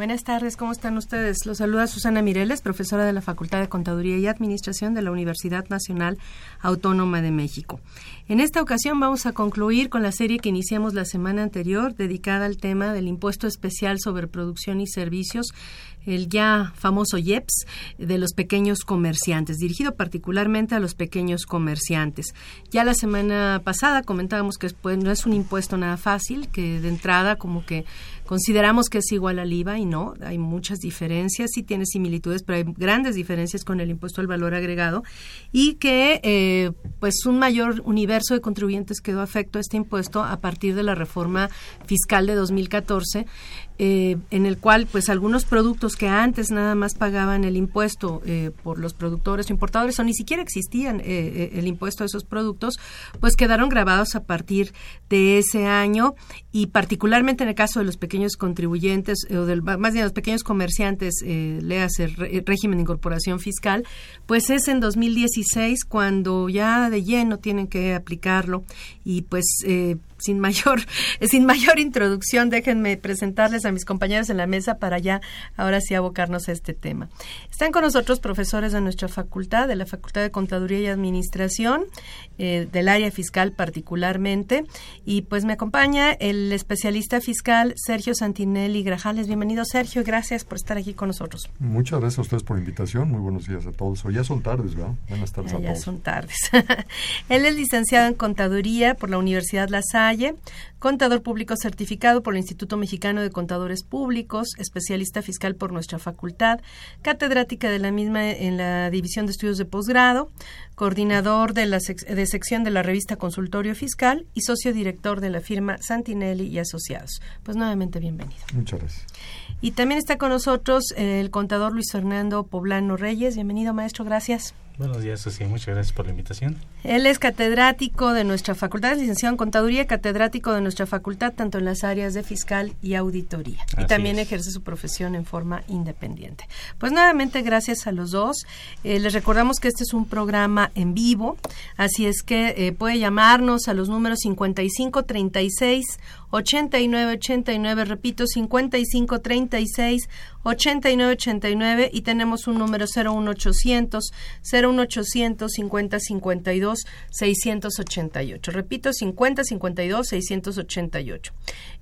Buenas tardes, ¿cómo están ustedes? Los saluda Susana Mireles, profesora de la Facultad de Contaduría y Administración de la Universidad Nacional Autónoma de México. En esta ocasión vamos a concluir con la serie que iniciamos la semana anterior, dedicada al tema del impuesto especial sobre producción y servicios, el ya famoso IEPS de los pequeños comerciantes, dirigido particularmente a los pequeños comerciantes. Ya la semana pasada comentábamos que pues, no es un impuesto nada fácil, que de entrada como que consideramos que es igual al IVA y no, hay muchas diferencias, sí tiene similitudes, pero hay grandes diferencias con el impuesto al valor agregado y que eh, pues un mayor universo de contribuyentes quedó afecto a este impuesto a partir de la reforma fiscal de 2014 eh, en el cual pues algunos productos que antes nada más pagaban el impuesto eh, por los productores o importadores o ni siquiera existían eh, el impuesto a esos productos, pues quedaron grabados a partir de ese año y particularmente en el caso de los pequeños contribuyentes o del, más bien los pequeños comerciantes, léase régimen de incorporación fiscal, pues es en 2016 cuando ya de lleno tienen que aplicarlo y pues sin mayor, sin mayor introducción, déjenme presentarles a mis compañeros en la mesa para ya ahora sí abocarnos a este tema. Están con nosotros profesores de nuestra facultad, de la Facultad de Contaduría y Administración, eh, del área fiscal particularmente, y pues me acompaña el especialista fiscal Sergio Santinelli Grajales. Bienvenido Sergio, gracias por estar aquí con nosotros. Muchas gracias a ustedes por la invitación, muy buenos días a todos. O ya son tardes, ¿verdad? Buenas tardes ya, a ya todos. son tardes. Él es licenciado en Contaduría por la Universidad La Salle, contador público certificado por el Instituto Mexicano de Contadores Públicos, especialista fiscal por nuestra facultad, catedrática de la misma en la División de Estudios de Posgrado, coordinador de la de sección de la revista Consultorio Fiscal y socio director de la firma Santinelli y Asociados. Pues nuevamente bienvenido. Muchas gracias. Y también está con nosotros el contador Luis Fernando Poblano Reyes. Bienvenido, maestro. Gracias. Buenos días, Susi. Muchas gracias por la invitación. Él es catedrático de nuestra facultad, es licenciado en Contaduría, catedrático de nuestra facultad, tanto en las áreas de fiscal y auditoría. y también es. ejerce su profesión en forma independiente. Pues nuevamente, gracias a los dos. Eh, les recordamos que este es un programa en vivo, así es que eh, puede llamarnos a los números 5536 8989, repito, 5536 8989 y tenemos un número 01800 01800 5052 688. Repito, 5052 688.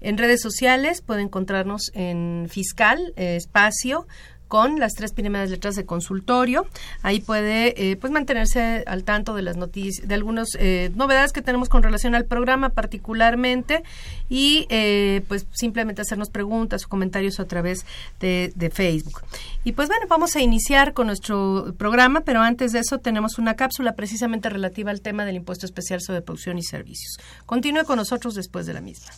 En redes sociales puede encontrarnos en Fiscal eh, Espacio con las tres primeras letras de consultorio. Ahí puede eh, pues mantenerse al tanto de las noticias, de algunas eh, novedades que tenemos con relación al programa particularmente y eh, pues simplemente hacernos preguntas o comentarios a través de, de Facebook. Y pues bueno, vamos a iniciar con nuestro programa, pero antes de eso tenemos una cápsula precisamente relativa al tema del impuesto especial sobre producción y servicios. Continúe con nosotros después de la misma.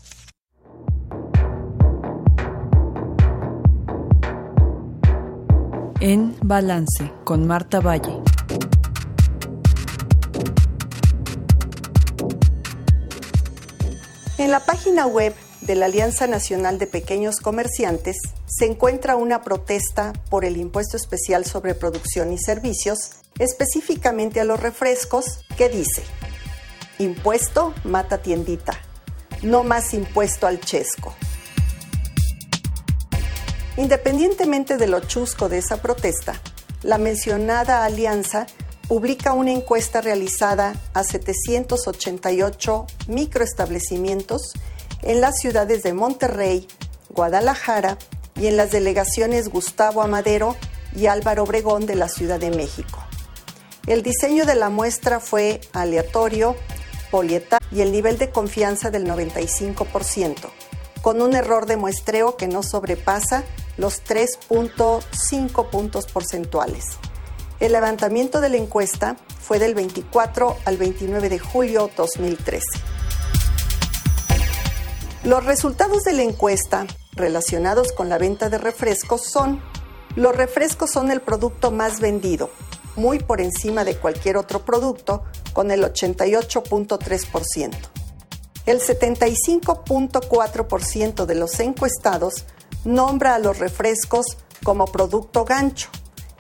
En Balance con Marta Valle. En la página web de la Alianza Nacional de Pequeños Comerciantes se encuentra una protesta por el impuesto especial sobre producción y servicios, específicamente a los refrescos, que dice, impuesto mata tiendita, no más impuesto al chesco. Independientemente de lo chusco de esa protesta, la mencionada alianza publica una encuesta realizada a 788 microestablecimientos en las ciudades de Monterrey, Guadalajara y en las delegaciones Gustavo Amadero y Álvaro Obregón de la Ciudad de México. El diseño de la muestra fue aleatorio, polietal y el nivel de confianza del 95%, con un error de muestreo que no sobrepasa los 3.5 puntos porcentuales. El levantamiento de la encuesta fue del 24 al 29 de julio 2013. Los resultados de la encuesta relacionados con la venta de refrescos son los refrescos son el producto más vendido, muy por encima de cualquier otro producto, con el 88.3%. El 75.4% de los encuestados nombra a los refrescos como producto gancho,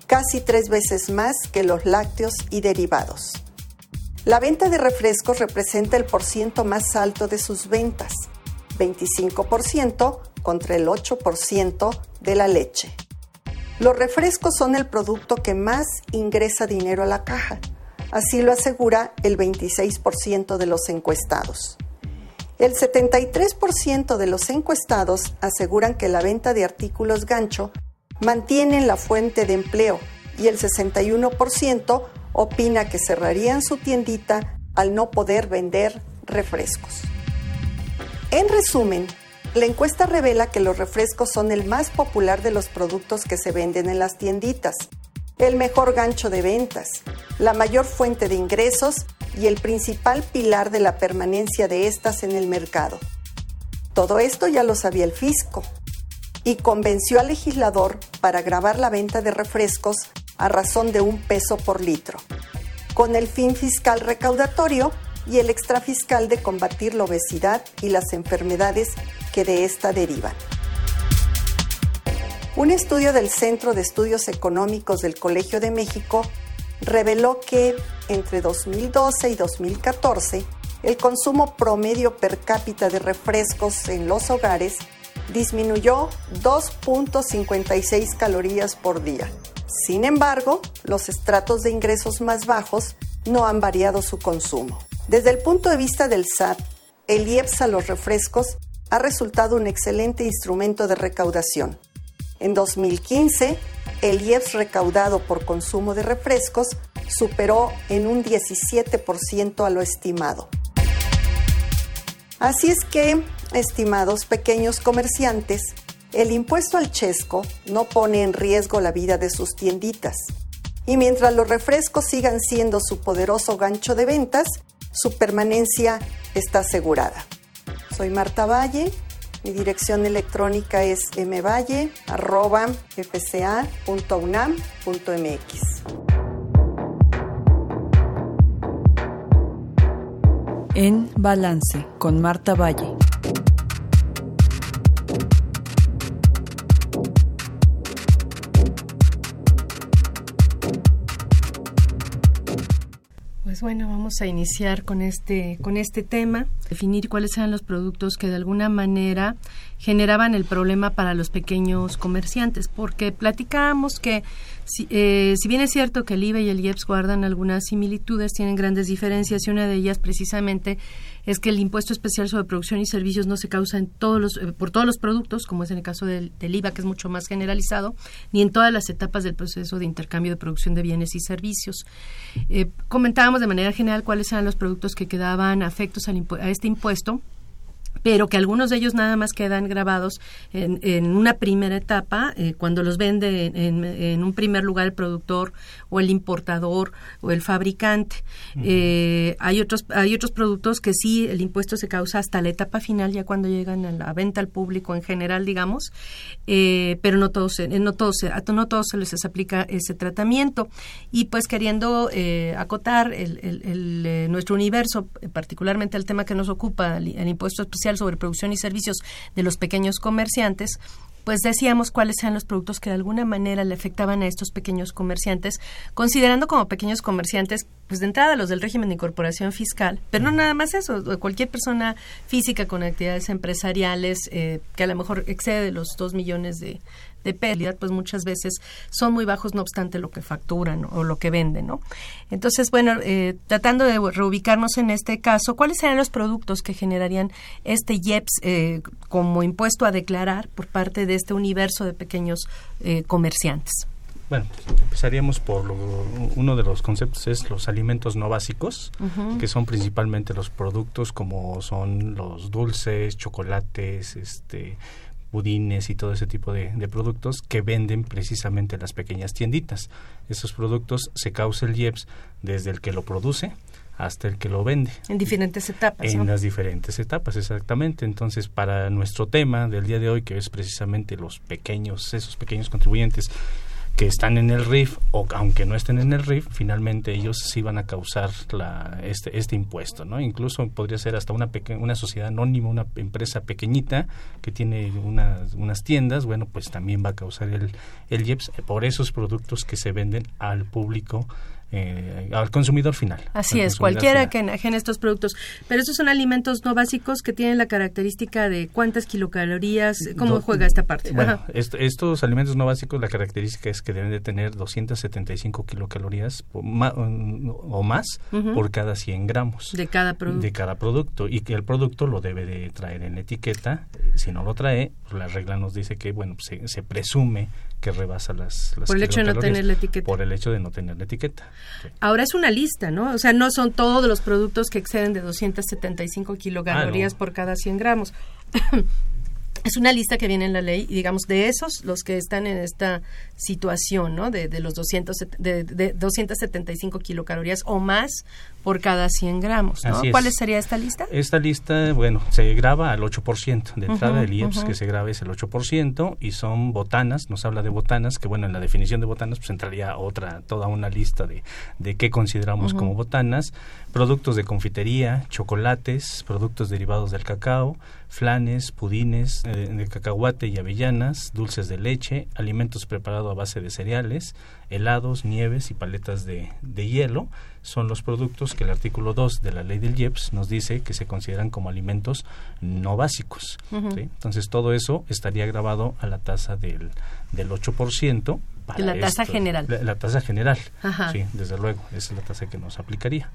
casi tres veces más que los lácteos y derivados. La venta de refrescos representa el porciento más alto de sus ventas, 25% contra el 8% de la leche. Los refrescos son el producto que más ingresa dinero a la caja, así lo asegura el 26% de los encuestados. El 73% de los encuestados aseguran que la venta de artículos gancho mantienen la fuente de empleo y el 61% opina que cerrarían su tiendita al no poder vender refrescos. En resumen, la encuesta revela que los refrescos son el más popular de los productos que se venden en las tienditas, el mejor gancho de ventas, la mayor fuente de ingresos y el principal pilar de la permanencia de estas en el mercado. Todo esto ya lo sabía el fisco y convenció al legislador para grabar la venta de refrescos a razón de un peso por litro, con el fin fiscal recaudatorio y el extrafiscal de combatir la obesidad y las enfermedades que de esta derivan. Un estudio del Centro de Estudios Económicos del Colegio de México reveló que entre 2012 y 2014 el consumo promedio per cápita de refrescos en los hogares disminuyó 2.56 calorías por día. Sin embargo, los estratos de ingresos más bajos no han variado su consumo. Desde el punto de vista del SAT, el IEPS a los refrescos ha resultado un excelente instrumento de recaudación. En 2015, el IEPS recaudado por consumo de refrescos superó en un 17% a lo estimado. Así es que, estimados pequeños comerciantes, el impuesto al chesco no pone en riesgo la vida de sus tienditas. Y mientras los refrescos sigan siendo su poderoso gancho de ventas, su permanencia está asegurada. Soy Marta Valle. Mi dirección electrónica es mvalle.fca.unam.mx. En Balance con Marta Valle. Pues bueno, vamos a iniciar con este, con este tema, definir cuáles eran los productos que de alguna manera generaban el problema para los pequeños comerciantes, porque platicábamos que si, eh, si, bien es cierto que el IVA y el IEPS guardan algunas similitudes, tienen grandes diferencias y una de ellas precisamente es que el impuesto especial sobre producción y servicios no se causa en todos los, eh, por todos los productos, como es en el caso del, IVA, que es mucho más generalizado, ni en todas las etapas del proceso de intercambio de producción de bienes y servicios. Eh, comentábamos de manera general cuáles eran los productos que quedaban afectos a este impuesto pero que algunos de ellos nada más quedan grabados en, en una primera etapa, eh, cuando los vende en, en, un primer lugar el productor o el importador o el fabricante. eh, hay otros hay otros productos que sí el impuesto se causa hasta la etapa final, ya cuando llegan a la venta al público en general, digamos, eh, pero no todos no todos no todos se les aplica ese tratamiento y pues queriendo eh, acotar el, el, el, nuestro universo, particularmente el tema que nos ocupa, el, el impuesto sobre producción y servicios de los pequeños comerciantes, pues decíamos cuáles eran los productos que de alguna manera le afectaban a estos pequeños comerciantes, considerando como pequeños comerciantes, pues de entrada los del régimen de incorporación fiscal, pero no nada más eso, cualquier persona física con actividades empresariales eh, que a lo mejor excede los dos millones de, de pérdida, pues muchas veces son muy bajos, no obstante lo que facturan o lo que venden, ¿no? Entonces, bueno, eh, tratando de reubicarnos en este caso, ¿cuáles serían los productos que generarían este IEPS eh, como impuesto a declarar por parte de este universo de pequeños eh, comerciantes? Bueno, empezaríamos por lo, uno de los conceptos es los alimentos no básicos, uh -huh. que son principalmente los productos como son los dulces, chocolates, este budines y todo ese tipo de, de, productos que venden precisamente las pequeñas tienditas. Esos productos se causa el IEPS desde el que lo produce hasta el que lo vende. En diferentes etapas. En las diferentes etapas, exactamente. Entonces, para nuestro tema del día de hoy, que es precisamente los pequeños, esos pequeños contribuyentes que están en el RIF o aunque no estén en el RIF, finalmente ellos sí van a causar la, este, este impuesto, ¿no? Incluso podría ser hasta una una sociedad anónima, una empresa pequeñita que tiene unas, unas tiendas, bueno, pues también va a causar el, el IEPS por esos productos que se venden al público eh, al consumidor final. Así es, cualquiera que enajene estos productos. Pero estos son alimentos no básicos que tienen la característica de cuántas kilocalorías, ¿cómo juega esta parte? Bueno, estos alimentos no básicos, la característica es que deben de tener 275 kilocalorías o más por cada 100 gramos. De cada producto. De cada producto. Y que el producto lo debe de traer en la etiqueta. Si no lo trae, pues la regla nos dice que, bueno, se, se presume que rebasa las, por el hecho de no tener la etiqueta. por el hecho de no tener la etiqueta. Ahora es una lista no o sea no son todos los productos que exceden de 275 kilocalorías ah, por cada 100 gramos. Es una lista que viene en la ley y digamos de esos los que están en esta situación no de, de los 200 de, de 275 kilocalorías o más por cada 100 gramos. ¿no? ¿Cuál sería esta lista? Esta lista, bueno, se graba al 8%. De entrada, el IEPS que se graba es el 8% y son botanas, nos habla de botanas, que bueno, en la definición de botanas pues entraría otra, toda una lista de, de qué consideramos como botanas. Productos de confitería, chocolates, productos derivados del cacao, flanes, pudines eh, de cacahuate y avellanas, dulces de leche, alimentos preparados a base de cereales, helados, nieves y paletas de, de hielo son los productos que el artículo 2 de la ley del IEPS nos dice que se consideran como alimentos no básicos. Entonces todo eso estaría grabado a la tasa del, del 8%. Para la tasa general. La, tasa general, sí, desde luego, esa es la tasa que nos aplicaría.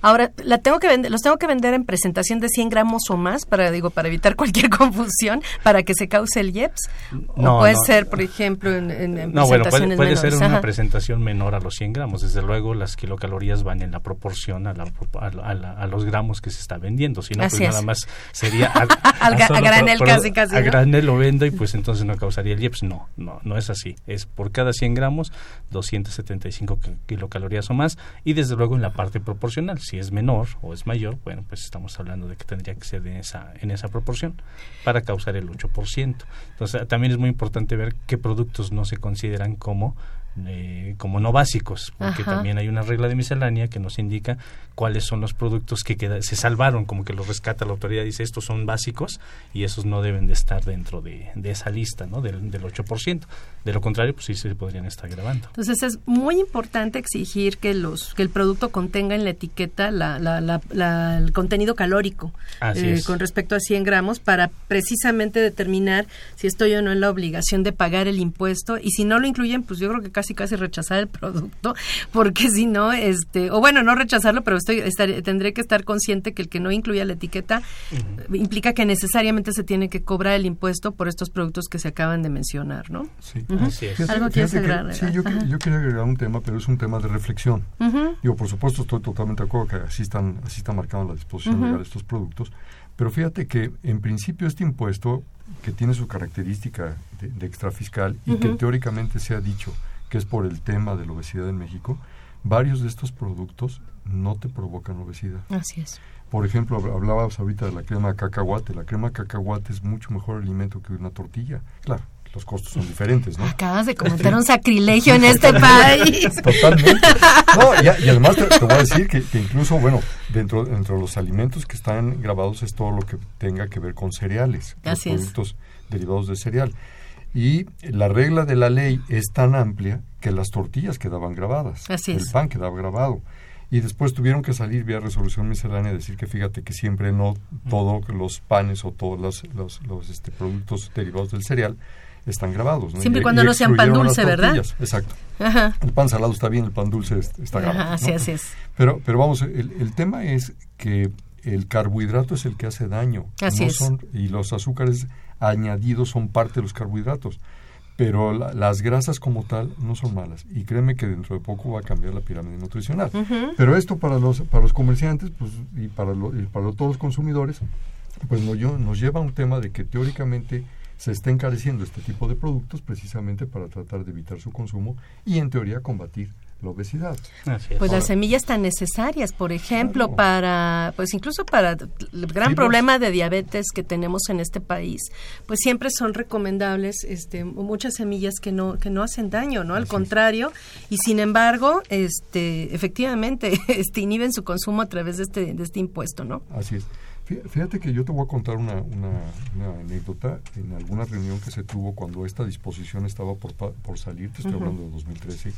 Ahora, la tengo que vender, los tengo que vender en presentación de 100 gramos o más para, digo, para evitar cualquier confusión, para que se cause el IEPS. No, o puede ser, por ejemplo, en, en, no, bueno, puede, ser una presentación menor a los 100 gramos. Desde luego, las kilocalorías van en la proporción a, la, a, los gramos que se está vendiendo. Si no, pues nada más sería a, a, granel casi, casi. A granel lo vendo y pues entonces no causaría el IEPS. No, no, no es así. Es por cada 100 gramos, 275 kilocalorías o más y desde luego en la parte proporcional si es menor o es mayor, bueno, pues estamos hablando de que tendría que ser en esa, en esa proporción para causar el 8%. Entonces, también es muy importante ver qué productos no se consideran como eh, como no básicos, porque también hay una regla de miscelánea que nos indica cuáles son los productos que se salvaron, como que los rescata la autoridad, dice estos son básicos y esos no deben de estar dentro de, esa lista, ¿no? Del, del 8%. De lo contrario, pues sí se podrían estar grabando. Entonces es muy importante exigir que los que el producto contenga en la etiqueta la, la, el contenido calórico eh, con respecto a 100 gramos para precisamente determinar si estoy o no en la obligación de pagar el impuesto y si no lo incluyen, pues yo creo que casi casi rechazar el producto porque si no, este, o bueno, no rechazarlo, pero tendré que estar consciente que el que no incluya la etiqueta implica que necesariamente se tiene que cobrar el impuesto por estos productos que se acaban de mencionar, ¿no? Sí. Algo quieres agregar. sí, yo, yo, quería agregar un tema, pero es un tema de reflexión. Digo, por supuesto, estoy totalmente de acuerdo que así están, así está marcado en la disposición legal de estos productos, pero fíjate que en principio este impuesto, que tiene su característica de, de extrafiscal y que teóricamente se ha dicho que es por el tema de la obesidad en México, varios de estos productos no te provocan obesidad. Así es. Por ejemplo, hablabas ahorita de la crema de cacahuate. La crema de cacahuate es mucho mejor alimento que una tortilla. Claro, los costos son diferentes, ¿no? Acabas de cometer un sacrilegio en este país. Totalmente. No, y, además te, voy a decir que, incluso, bueno, dentro, dentro de los alimentos que están grabados es todo lo que tenga que ver con cereales, Así productos derivados de cereal. Y la regla de la ley es tan amplia que las tortillas quedaban grabadas, Así el pan quedaba grabado. Y después tuvieron que salir vía resolución miscelánea y decir que fíjate que siempre no todos los panes o todos los, los, los este, productos derivados del cereal están grabados. Siempre y, cuando no sean pan dulce, ¿verdad? Exacto. El pan salado está bien, el pan dulce está grabado. así, así es. Pero, pero vamos, el, el, tema es que el carbohidrato es el que hace daño. Así es. y los azúcares añadidos son parte de los carbohidratos. Pero las grasas como tal no son malas. Y créeme que dentro de poco va a cambiar la pirámide nutricional. Pero esto para los, para los comerciantes pues, y, para, para todos los consumidores, pues nos, nos lleva a un tema de que teóricamente se está encareciendo este tipo de productos precisamente para tratar de evitar su consumo y en teoría combatir la obesidad. Pues las semillas tan necesarias, por ejemplo, para, pues incluso para el gran problema de diabetes que tenemos en este país, pues siempre son recomendables este, muchas semillas que no, que no hacen daño, ¿no? Al contrario, y sin embargo, este, efectivamente, este, inhiben su consumo a través de este, de este impuesto, ¿no? Así es. Fíjate que yo te voy a contar una, una, anécdota en alguna reunión que se tuvo cuando esta disposición estaba por, por salir, te estoy hablando de 2013,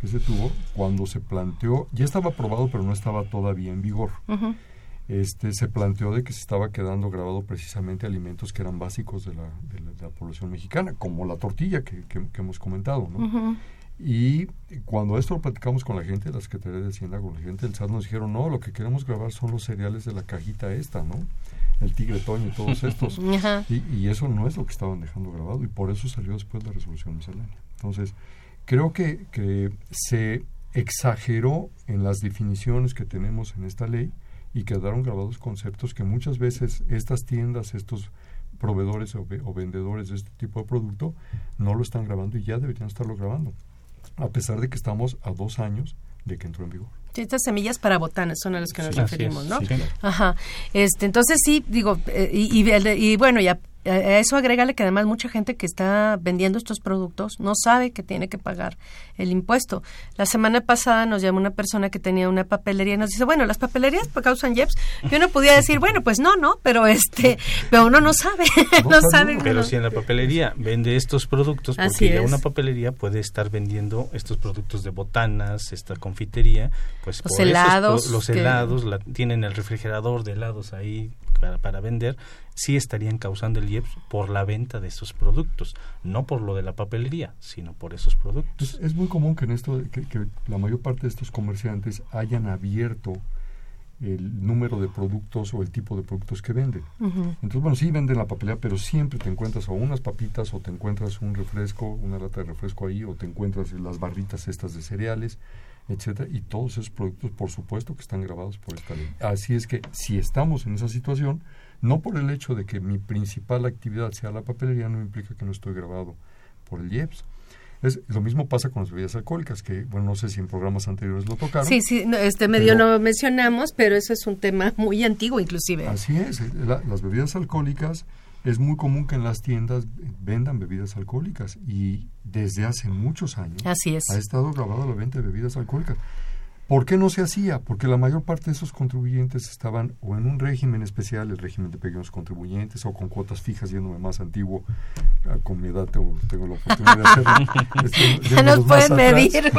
que se tuvo cuando se planteó, ya estaba aprobado pero no estaba todavía en vigor. Este, se planteó de que se estaba quedando grabado precisamente alimentos que eran básicos de la, de la, población mexicana, como la tortilla que, que, hemos comentado, ¿no? Y cuando esto lo platicamos con la gente, la Secretaría de Hacienda, con la gente del SAT, nos dijeron, no, lo que queremos grabar son los cereales de la cajita esta, ¿no? El tigre toño y todos estos. y, eso no es lo que estaban dejando grabado y por eso salió después la resolución miscelánea. Entonces, creo que, que se exageró en las definiciones que tenemos en esta ley y quedaron grabados conceptos que muchas veces estas tiendas, estos proveedores o, o vendedores de este tipo de producto no lo están grabando y ya deberían estarlo grabando a pesar de que estamos a dos años de que entró en vigor. estas semillas para botanas son a las que nos referimos, ¿no? Ajá. Este, entonces sí, digo, eh, y, y, bueno, ya a eso agrégale que además mucha gente que está vendiendo estos productos no sabe que tiene que pagar el impuesto. La semana pasada nos llamó una persona que tenía una papelería y nos dice, bueno, las papelerías causan JEPS. Yo no podía decir, bueno, pues no, no, pero este, pero uno no sabe, no, sabe. Pero si en la papelería vende estos productos, porque ya una papelería puede estar vendiendo estos productos de botanas, esta confitería, pues los helados, los helados, la, tienen el refrigerador de helados ahí para, vender, sí estarían causando el IEPS por la venta de esos productos, no por lo de la papelería, sino por esos productos. Es, muy común que en esto que, la mayor parte de estos comerciantes hayan abierto el número de productos o el tipo de productos que venden. Entonces, bueno, sí venden la papelería, pero siempre te encuentras o unas papitas o te encuentras un refresco, una lata de refresco ahí, o te encuentras las barritas estas de cereales, etcétera, y todos esos productos, por supuesto, que están grabados por esta ley. Así es que si estamos en esa situación, no por el hecho de que mi principal actividad sea la papelería, no implica que no estoy grabado por el IEPS. Es, lo mismo pasa con las bebidas alcohólicas, que, bueno, no sé si en programas anteriores lo tocaron. Sí, sí, este medio no mencionamos, pero eso es un tema muy antiguo inclusive. Así es, eh, las bebidas alcohólicas, es muy común que en las tiendas vendan bebidas alcohólicas y desde hace muchos años Así es. ha estado grabada la venta de bebidas alcohólicas. ¿Por qué no se hacía? Porque la mayor parte de esos contribuyentes estaban o en un régimen especial, el régimen de pequeños contribuyentes, o con cuotas fijas, yéndome más antiguo, ah, con mi edad tengo, la oportunidad de hacerlo. Este, ya nos pueden medir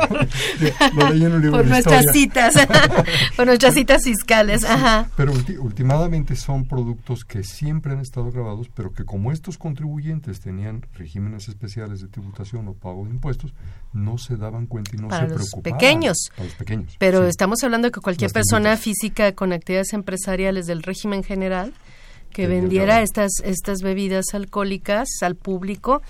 por nuestras citas, por nuestras citas fiscales. Ajá. Pero últimamente son productos que siempre han estado grabados, pero que como estos contribuyentes tenían regímenes especiales de tributación o pago de impuestos, no se daban cuenta y no se preocupaban. Pequeños. Para los pequeños. Pero estamos hablando de que cualquier persona física con actividades empresariales del régimen general que vendiera estas, estas bebidas alcohólicas al público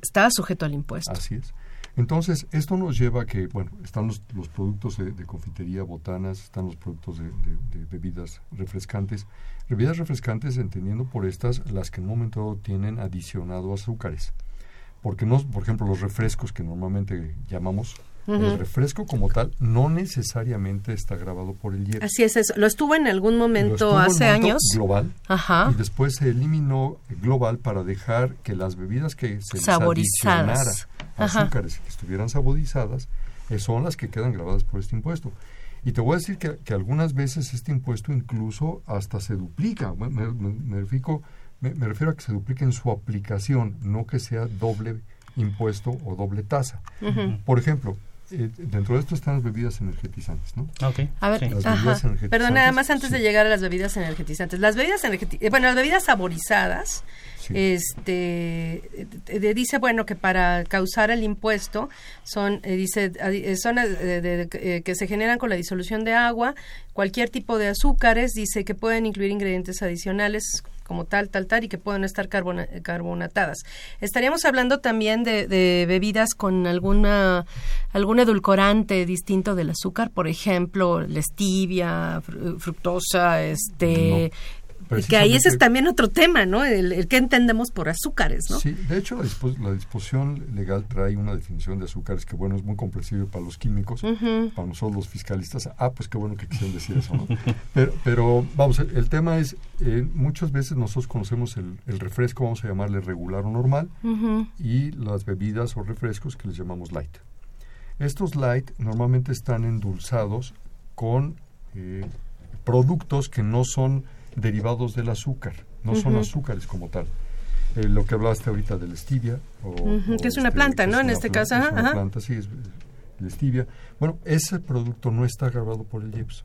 estaba sujeto al impuesto. Así es. Entonces, esto nos lleva a que, bueno, están los, los productos de, confitería, botanas, están los productos de, de, bebidas refrescantes. Bebidas refrescantes entendiendo por estas las que en un momento tienen adicionado azúcares. Porque no, por ejemplo, los refrescos que normalmente llamamos el refresco como tal no necesariamente está grabado por el IEPS. Así es eso. Lo estuvo en algún momento hace años. Global. Ajá. Y después se eliminó global para dejar que las bebidas que se saborizadas. azúcares que estuvieran saborizadas eh, son las que quedan grabadas por este impuesto. Y te voy a decir que, que algunas veces este impuesto incluso hasta se duplica. Me, me, me, refiero, me, refiero a que se duplique en su aplicación, no que sea doble impuesto o doble tasa. Por ejemplo, eh, dentro de esto están las bebidas energetizantes, ¿no? Okay. A ver, perdón, nada más antes de llegar a las bebidas energetizantes. Las bebidas energetizantes, eh, bueno, las bebidas saborizadas, este, eh, dice, bueno, que para causar el impuesto son, dice, son que se generan con la disolución de agua, cualquier tipo de azúcares, dice que pueden incluir ingredientes adicionales como tal, tal, tal, y que pueden estar carbonatadas. Estaríamos hablando también de, bebidas con alguna algún edulcorante distinto del azúcar, por ejemplo, la stevia, fructosa, este... y que ahí ese es también otro tema, ¿no? El, que entendemos por azúcares, ¿no? Sí, de hecho la, disposición legal trae una definición de azúcares que, bueno, es muy comprensible para los químicos, para nosotros los fiscalistas. Ah, pues qué bueno que quisieron decir eso, ¿no? pero, pero, vamos, el, tema es, eh, muchas veces nosotros conocemos el, refresco, vamos a llamarle regular o normal, y las bebidas o refrescos que les llamamos light. Estos light normalmente están endulzados con eh, productos que no son derivados del azúcar, no son azúcares como tal. Eh, lo que hablaste ahorita de la stevia. O, que es una este, planta, ¿no? En este caso. Es una planta, sí, es, la stevia. Bueno, ese producto no está grabado por el IEPS.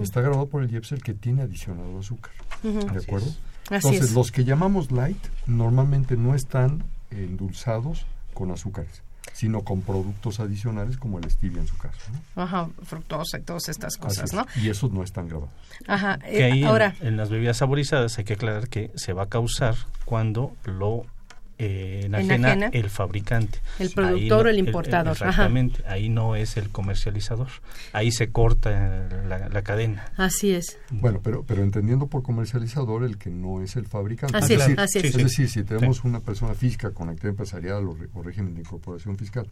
Está grabado por el IEPS el que tiene adicionado azúcar. ¿De acuerdo? Entonces, los que llamamos light normalmente no están endulzados con azúcares sino con productos adicionales como el stevia en su caso. Ajá, fructosa y todas estas cosas, ¿no? Y esos no están grabados. Ajá, eh, ahora... En, en, las bebidas saborizadas hay que aclarar que se va a causar cuando lo eh, enajena, el fabricante. El productor o el importador. exactamente, ahí no es el comercializador, ahí se corta la, cadena. Así es. Bueno, pero, pero entendiendo por comercializador el que no es el fabricante. Así es, es. decir, si tenemos una persona física con actividad empresarial o, régimen de incorporación fiscal,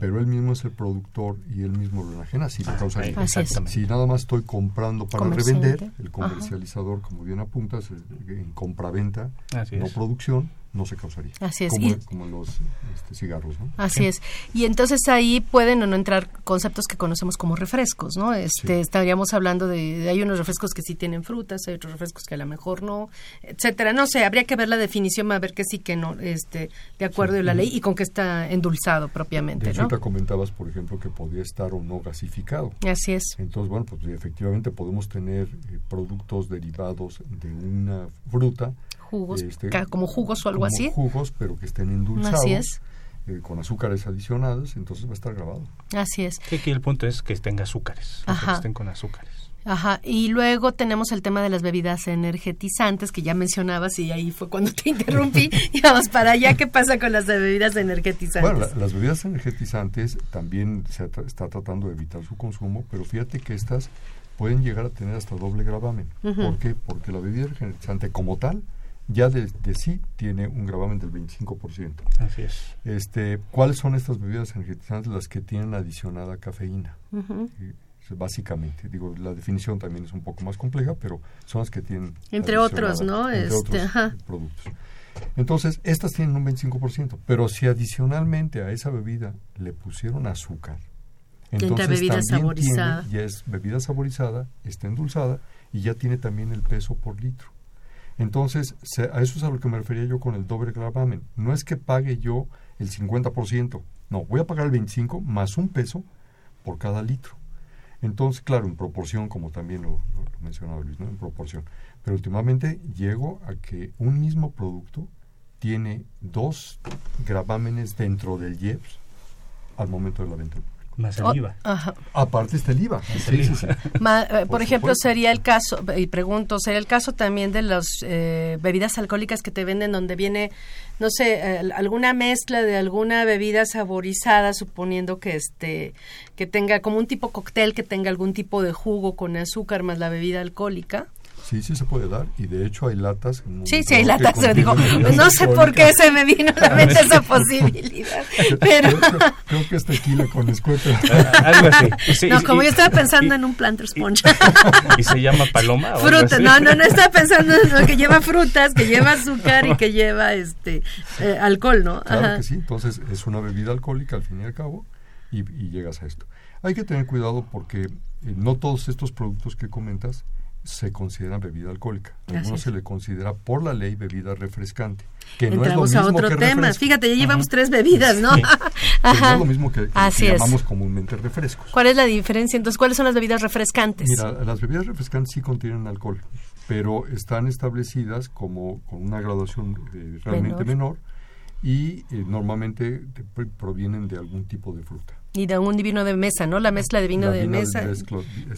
pero él mismo es el productor y él mismo lo enajena, sí lo ah, causaría. Si nada más estoy comprando para revender, el comercializador, como bien apuntas, en compraventa, no producción, no se causaría. Así es. Como, los este, cigarros, ¿no? Así es. Y entonces ahí pueden o no entrar conceptos que conocemos como refrescos, ¿no? Este, Estaríamos hablando de, hay unos refrescos que sí tienen frutas, hay otros refrescos que a lo mejor no, etcétera. No sé, habría que ver la definición, a ver que sí, que no, este, de acuerdo a la ley y con qué está endulzado propiamente, de hecho, te comentabas, por ejemplo, que podía estar o no gasificado. Así es. Entonces, bueno, pues efectivamente podemos tener eh, productos derivados de una fruta jugos, este, como jugos o algo así. Jugos, pero que estén endulzados. Así es. Eh, con azúcares adicionados, entonces va a estar grabado. Así es. aquí el punto es que tenga azúcares, que estén con azúcares. Ajá, y luego tenemos el tema de las bebidas energetizantes que ya mencionabas y ahí fue cuando te interrumpí y vamos para allá. ¿Qué pasa con las bebidas energetizantes? Bueno, las bebidas energetizantes también se está tratando de evitar su consumo, pero fíjate que estas pueden llegar a tener hasta doble gravamen. ¿Por qué? Porque la bebida energetizante como tal ya de, sí tiene un gravamen del 25%. Así es. Este, ¿Cuáles son estas bebidas energetizantes? Las que tienen adicionada cafeína. básicamente, digo, la definición también es un poco más compleja, pero son las que tienen... Entre otros, ¿no? Entre este, otros productos. Entonces, estas tienen un 25%, pero si adicionalmente a esa bebida le pusieron azúcar, entonces bebida también ya es bebida saborizada, está endulzada y ya tiene también el peso por litro. Entonces, a eso es a lo que me refería yo con el doble gravamen. No es que pague yo el 50%, no, voy a pagar el 25 más un peso por cada litro. Entonces, claro, en proporción, como también lo, mencionaba Luis, ¿no? en proporción. Pero últimamente llego a que un mismo producto tiene dos gravámenes dentro del IEPS al momento de la venta. Más el IVA. Aparte está el IVA. Eh, por, ejemplo, sería el caso, y pregunto, sería el caso también de las eh, bebidas alcohólicas que te venden donde viene, no sé, alguna mezcla de alguna bebida saborizada, suponiendo que este, que tenga como un tipo cóctel, que tenga algún tipo de jugo con azúcar más la bebida alcohólica. Sí, sí se puede dar y de hecho hay latas. Sí, sí hay latas. Digo, no sé por qué se me vino a la mente esa posibilidad, pero creo, que es tequila con escueta. Algo así. no, como yo estaba pensando en un planter sponge. ¿Y se llama paloma? Fruta, no, no, no estaba pensando en lo que lleva frutas, que lleva azúcar y que lleva este eh, alcohol, ¿no? Claro que sí, entonces es una bebida alcohólica al fin y al cabo y, llegas a esto. Hay que tener cuidado porque eh, no todos estos productos que comentas se considera bebida alcohólica. Algunos se le considera por la ley bebida refrescante. Que no es lo mismo a otro tema. Fíjate, ya llevamos tres bebidas, ¿no? no es lo mismo que, llamamos comúnmente refrescos. ¿Cuál es la diferencia? Entonces, ¿cuáles son las bebidas refrescantes? Mira, las bebidas refrescantes sí contienen alcohol, pero están establecidas como con una graduación eh, realmente menor, y eh, normalmente provienen de algún tipo de fruta. Y de un vino de mesa, ¿no? La mezcla de vino de mesa.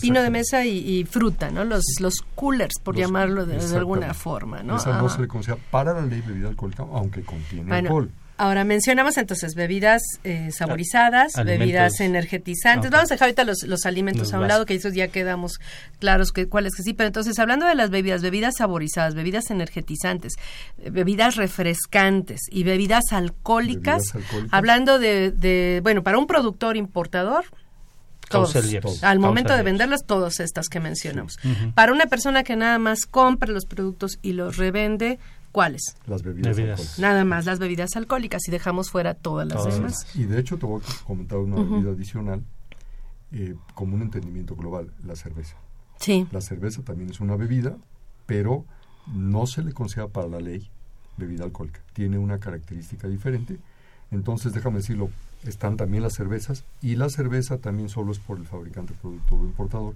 vino de mesa y, fruta, ¿no? Los, los coolers, por llamarlo de, alguna forma, ¿no? Esa no se le considera para la ley de bebida alcohólica, aunque contiene alcohol. Ahora mencionamos entonces bebidas eh, saborizadas, bebidas energetizantes. Vamos a dejar ahorita los, alimentos a un lado, que esos ya quedamos claros que cuáles que sí. Pero entonces, hablando de las bebidas, bebidas saborizadas, bebidas energetizantes, eh, bebidas refrescantes y bebidas alcohólicas, hablando de, bueno, para un productor importador, todos, al momento de venderlas, todas estas que mencionamos. Para una persona que nada más compra los productos y los revende, ¿Cuáles? Las bebidas, alcohólicas. Nada más las bebidas alcohólicas y dejamos fuera todas las demás. Y de hecho te voy a comentar una bebida adicional eh, como un entendimiento global, la cerveza. Sí. La cerveza también es una bebida, pero no se le considera para la ley bebida alcohólica. Tiene una característica diferente. Entonces, déjame decirlo, están también las cervezas y la cerveza también solo es por el fabricante, productor o importador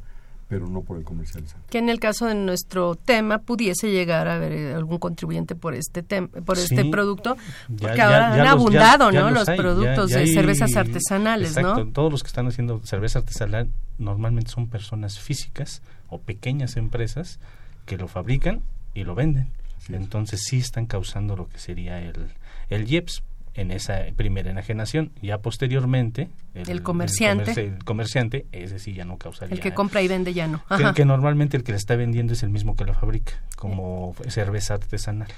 pero no por el comercializante. Que en el caso de nuestro tema pudiese llegar a haber eh, algún contribuyente por este por este producto, porque ahora han abundado, ¿no? Los, productos de cervezas artesanales, exacto, Todos los que están haciendo cerveza artesanal normalmente son personas físicas o pequeñas empresas que lo fabrican y lo venden. Entonces sí están causando lo que sería el, el IEPS, en esa primera enajenación. Ya posteriormente, el, comerciante. El, comerciante, ese sí ya no causaría. El que compra y vende ya no. Que, normalmente el que le está vendiendo es el mismo que lo fabrica, como cerveza artesanal.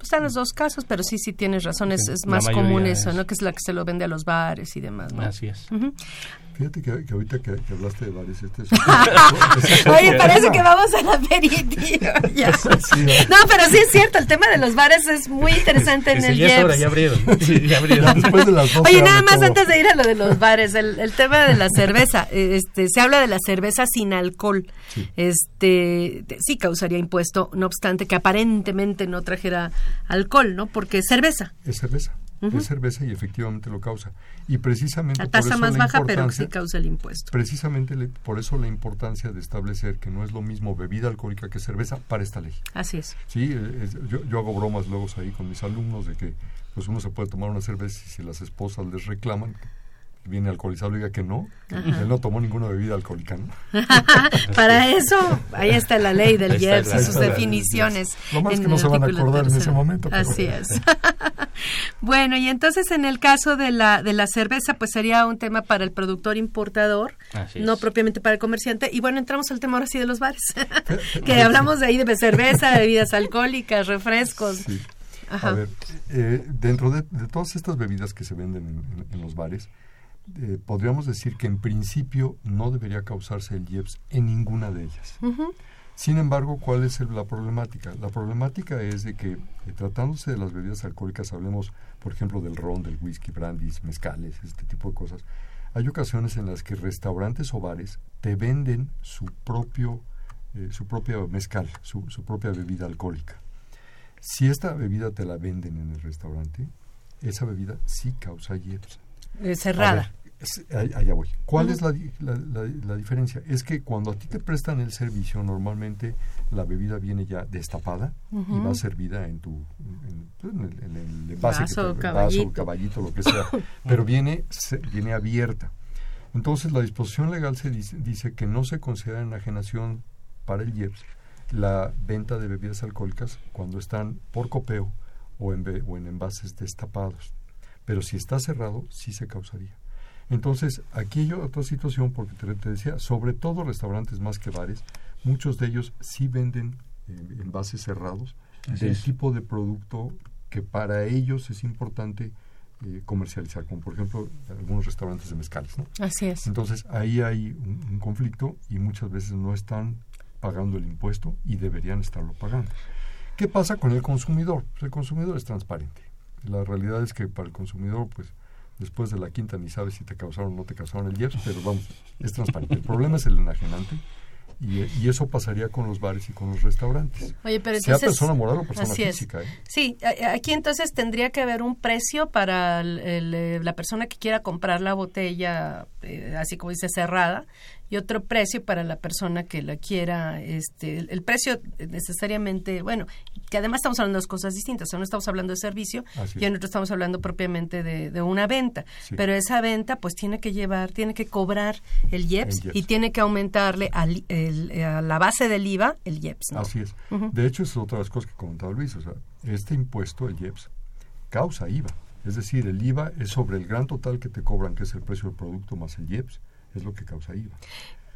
Están los dos casos, pero sí, sí tienes razón, es, más común eso, ¿no? Que es la que se lo vende a los bares y demás, Así es. Fíjate que, ahorita que, hablaste de bares, este Oye, parece que vamos a la aperitivo. no, pero sí es cierto, el tema de los bares es muy interesante en el ya, ya abrieron. Ya abrieron. Oye, nada más antes de ir a lo de los bares, el, el tema de la cerveza. Este, se habla de la cerveza sin alcohol. Este, sí causaría impuesto, no obstante que aparentemente no trajera alcohol, ¿no? Porque es cerveza. Es cerveza es cerveza y efectivamente lo causa. Y precisamente la tasa más baja, pero sí causa el impuesto. Precisamente por eso la importancia de establecer que no es lo mismo bebida alcohólica que cerveza para esta ley. Así es. Sí, yo, yo, hago bromas luego ahí con mis alumnos de que pues uno se puede tomar una cerveza y si las esposas les reclaman, viene alcoholizado diga que no, él no tomó ninguna bebida alcohólica. Para eso, ahí está la ley del IEPS y sus definiciones. Lo más que no se van a acordar en ese momento. Así es. bueno, y entonces en el caso de la, de la cerveza, pues sería un tema para el productor importador, no propiamente para el comerciante. Y bueno, entramos al tema ahora sí de los bares, que hablamos de ahí de cerveza, bebidas alcohólicas, refrescos. A ver, eh, dentro de, todas estas bebidas que se venden en los bares, eh, podríamos decir que en principio no debería causarse el IEPS en ninguna de ellas. Sin embargo, ¿cuál es la problemática? La problemática es de que, eh, tratándose de las bebidas alcohólicas, hablemos, por ejemplo, del ron, del whisky, brandis, mezcales, este tipo de cosas, hay ocasiones en las que restaurantes o bares te venden su propio, eh, su propia mezcal, su, su propia bebida alcohólica. Si esta bebida te la venden en el restaurante, esa bebida sí causa IEPS. cerrada allá voy. ¿Cuál es la, la, diferencia? Es que cuando a ti te prestan el servicio, normalmente la bebida viene ya destapada y va servida en tu en, el, envase, vaso, caballito. caballito, lo que sea, pero viene, viene abierta. Entonces la disposición legal se dice, dice, que no se considera enajenación para el IEPS la venta de bebidas alcohólicas cuando están por copeo o en, o en envases destapados. Pero si está cerrado, sí se causaría. Entonces, aquí hay otra situación, porque te, decía, sobre todo restaurantes más que bares, muchos de ellos sí venden eh, envases cerrados del tipo de producto que para ellos es importante eh, comercializar, como por ejemplo algunos restaurantes de mezcales. ¿no? Así es. Entonces, ahí hay un, conflicto y muchas veces no están pagando el impuesto y deberían estarlo pagando. ¿Qué pasa con el consumidor? Pues el consumidor es transparente. La realidad es que para el consumidor, pues después de la quinta ni sabes si te causaron o no te causaron el IEPS, pero vamos, es transparente. El problema es el enajenante y, y, eso pasaría con los bares y con los restaurantes. Oye, pero sea persona moral o persona física. ¿eh? Sí, aquí entonces tendría que haber un precio para eh, la persona que quiera comprar la botella, eh, así como dice, cerrada, y otro precio para la persona que la quiera. Este, el, precio necesariamente, bueno, que además estamos hablando de dos cosas distintas. Uno estamos hablando de servicio y en otro estamos hablando propiamente de, una venta. Pero esa venta pues tiene que llevar, tiene que cobrar el IEPS, y tiene que aumentarle al, a la base del IVA el IEPS. Así es. De hecho, es otra de las cosas que comentaba Luis. O sea, este impuesto, el IEPS, causa IVA. Es decir, el IVA es sobre el gran total que te cobran, que es el precio del producto más el IEPS, es lo que causa IVA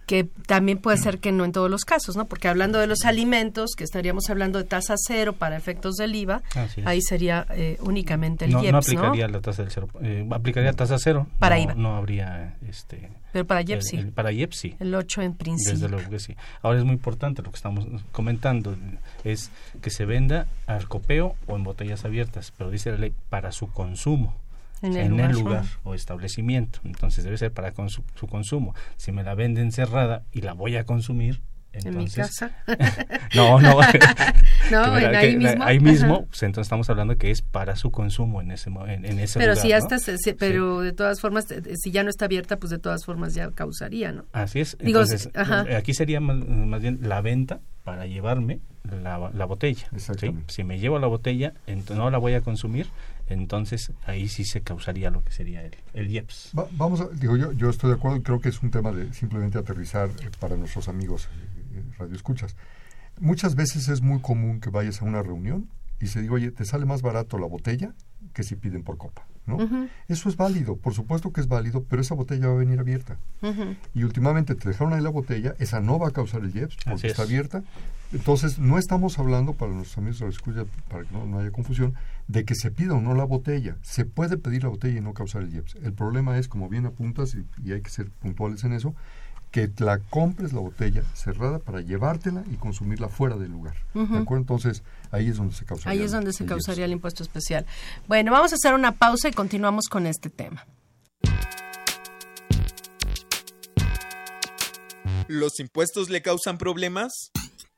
que también puede ser que no en todos los casos, ¿no? Porque hablando de los alimentos, que estaríamos hablando de tasa cero para efectos del IVA, ahí sería eh, únicamente el no, IEPS, no aplicaría la tasa del cero, eh, aplicaría tasa cero. Para IVA. No habría, este... Pero para IEPS sí. para IEPS sí. El 8 en principio. Desde luego que sí. Ahora es muy importante lo que estamos comentando, es que se venda al copeo o en botellas abiertas, pero dice la ley para su consumo en el, lugar, o establecimiento. Entonces debe ser para su consumo. Si me la venden cerrada y la voy a consumir, entonces, ¿En mi casa? no, no. no, en ahí mismo. Ahí mismo, pues entonces estamos hablando que es para su consumo en ese, en, en ese pero lugar. Si ya está, pero de todas formas, eh, si ya no está abierta, pues de todas formas ya causaría, ¿no? Así es. entonces, eh, aquí sería más, bien la venta para llevarme la, la botella. Si me llevo la botella, entonces no la voy a consumir, entonces ahí sí se causaría lo que sería el, el IEPS. vamos a, digo yo, yo estoy de acuerdo y creo que es un tema de simplemente aterrizar eh, para nuestros amigos eh, radio escuchas. Muchas veces es muy común que vayas a una reunión y se diga, oye, te sale más barato la botella que si piden por copa. ¿no? Eso es válido, por supuesto que es válido, pero esa botella va a venir abierta. Y últimamente te dejaron ahí la botella, esa no va a causar el IEPS porque está abierta. Entonces, no estamos hablando, para nuestros amigos de la escucha, para que no, haya confusión, de que se pida o no la botella. Se puede pedir la botella y no causar el IEPS. El problema es, como bien apuntas, y hay que ser puntuales en eso, que la compres la botella cerrada para llevártela y consumirla fuera del lugar. ¿De acuerdo? Entonces, ahí es donde se causaría. Ahí es donde se causaría el impuesto especial. Bueno, vamos a hacer una pausa y continuamos con este tema. ¿Los impuestos le causan problemas?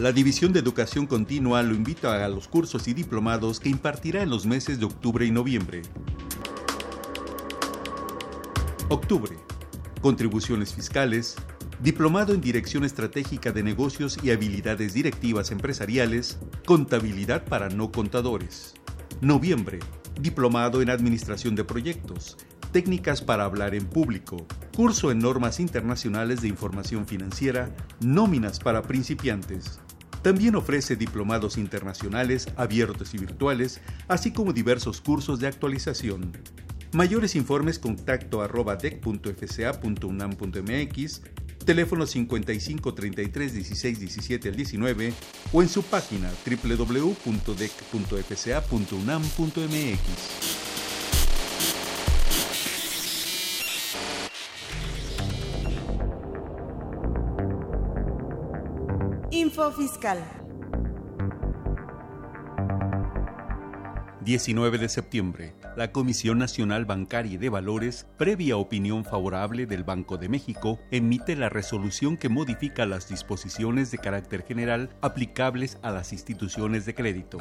La División de Educación Continua lo invita a los cursos y diplomados que impartirá en los meses de octubre y noviembre. Octubre. Contribuciones fiscales. Diplomado en Dirección Estratégica de Negocios y Habilidades Directivas Empresariales. Contabilidad para no contadores. Noviembre. Diplomado en Administración de Proyectos. Técnicas para hablar en público. Curso en Normas Internacionales de Información Financiera. Nóminas para principiantes. También ofrece diplomados internacionales abiertos y virtuales, así como diversos cursos de actualización. Mayores informes contacto arroba dec.fca.unam.mx, teléfono 55 33 16 17 al 19 o en su página www.dec.fca.unam.mx. Fiscal. 19 de septiembre. La Comisión Nacional Bancaria y de Valores, previa opinión favorable del Banco de México, emite la resolución que modifica las disposiciones de carácter general aplicables a las instituciones de crédito.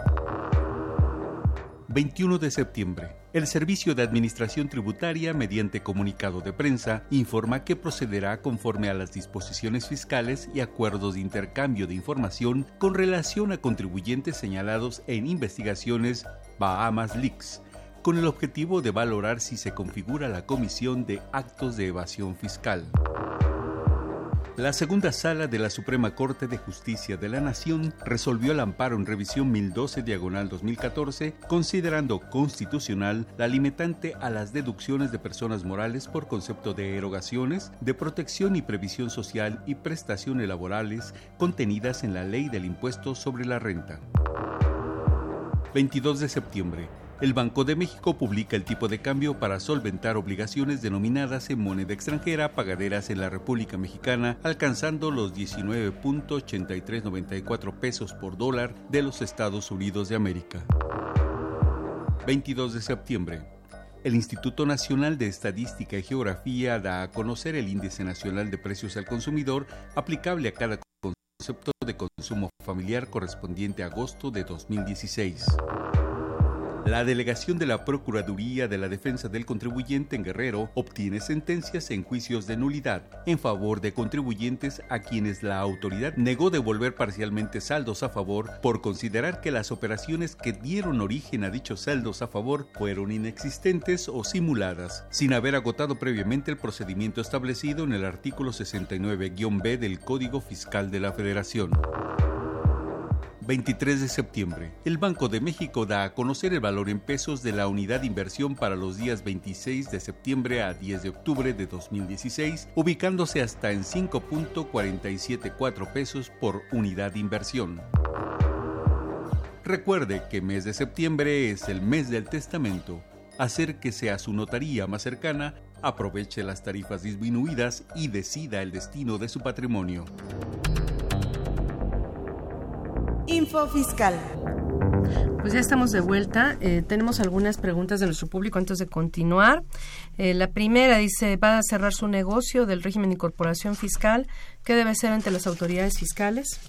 21 de septiembre. El Servicio de Administración Tributaria, mediante comunicado de prensa, informa que procederá conforme a las disposiciones fiscales y acuerdos de intercambio de información con relación a contribuyentes señalados en investigaciones Bahamas Leaks, con el objetivo de valorar si se configura la comisión de actos de evasión fiscal. La segunda sala de la Suprema Corte de Justicia de la Nación resolvió el amparo en revisión 1012 diagonal 2014, considerando constitucional la limitante a las deducciones de personas morales por concepto de erogaciones, de protección y previsión social y prestaciones laborales contenidas en la Ley del Impuesto sobre la Renta. 22 de septiembre el Banco de México publica el tipo de cambio para solventar obligaciones denominadas en moneda extranjera pagaderas en la República Mexicana, alcanzando los 19.8394 pesos por dólar de los Estados Unidos de América. 22 de septiembre. El Instituto Nacional de Estadística y Geografía da a conocer el Índice Nacional de Precios al Consumidor aplicable a cada concepto de consumo familiar correspondiente a agosto de 2016. La delegación de la Procuraduría de la Defensa del Contribuyente en Guerrero obtiene sentencias en juicios de nulidad en favor de contribuyentes a quienes la autoridad negó devolver parcialmente saldos a favor por considerar que las operaciones que dieron origen a dichos saldos a favor fueron inexistentes o simuladas, sin haber agotado previamente el procedimiento establecido en el artículo 69-B del Código Fiscal de la Federación. 23 de septiembre, el Banco de México da a conocer el valor en pesos de la unidad de inversión para los días 26 de septiembre a 10 de octubre de 2016, ubicándose hasta en 5.474 pesos por unidad de inversión. Recuerde que mes de septiembre es el mes del testamento. Acérquese a su notaría más cercana, aproveche las tarifas disminuidas y decida el destino de su patrimonio. Info Fiscal. Pues ya estamos de vuelta. Eh, tenemos algunas preguntas de nuestro público antes de continuar. Eh, la primera dice, ¿va a cerrar su negocio del régimen de incorporación fiscal? ¿Qué debe ser ante las autoridades fiscales?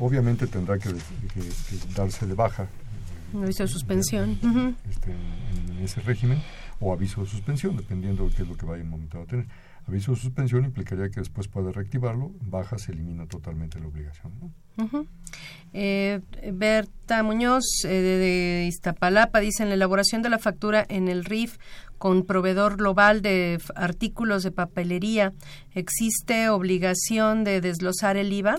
Obviamente tendrá que, darse de baja. Un aviso de suspensión. Este, en, ese régimen o aviso de suspensión, dependiendo de qué es lo que vaya en momento a tener. Aviso de suspensión implicaría que después pueda reactivarlo, baja, se elimina totalmente la obligación. Eh, Berta Muñoz eh, de, Iztapalapa dice en la elaboración de la factura en el RIF con proveedor global de artículos de papelería existe obligación de desglosar el IVA.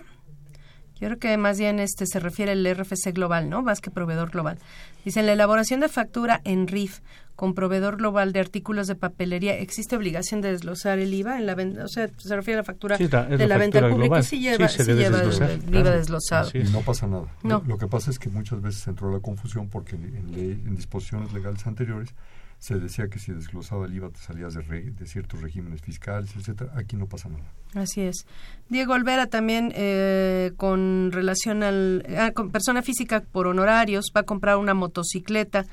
Yo creo que más bien este se refiere al RFC global, ¿no? Más que proveedor global. Dice en la elaboración de factura en RIF con proveedor global de artículos de papelería, ¿existe obligación de desglosar el IVA en la venta? O sea, se refiere a la factura de la, venta al público, sí lleva, sí, lleva el, IVA desglosado. Y no pasa nada. No. Lo, que pasa es que muchas veces entró la confusión porque en, en disposiciones legales anteriores se decía que si desglosaba el IVA te salías de, de ciertos regímenes fiscales, etcétera. Aquí no pasa nada. Así es. Diego Olvera también eh, con relación al ah, con persona física por honorarios va a comprar una motocicleta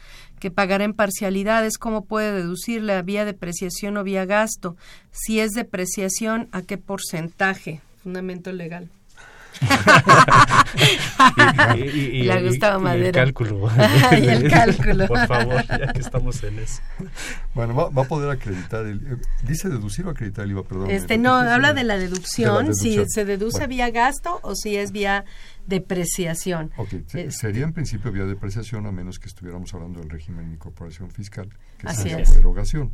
que pagará en parcialidades. ¿Cómo puede deducirla vía depreciación o vía gasto? Si es depreciación, ¿a qué porcentaje? Fundamento legal. Y, Le gustaba Madera. el cálculo. y el cálculo. Por favor, ya que estamos en eso. Bueno, va, a poder acreditar. El, eh, dice deducir o acreditar el IVA, perdón. Este, no, habla de la, deducción, si se deduce vía gasto o si es vía depreciación. Ok, este, sería en principio vía depreciación a menos que estuviéramos hablando del régimen de incorporación fiscal, que es la derogación.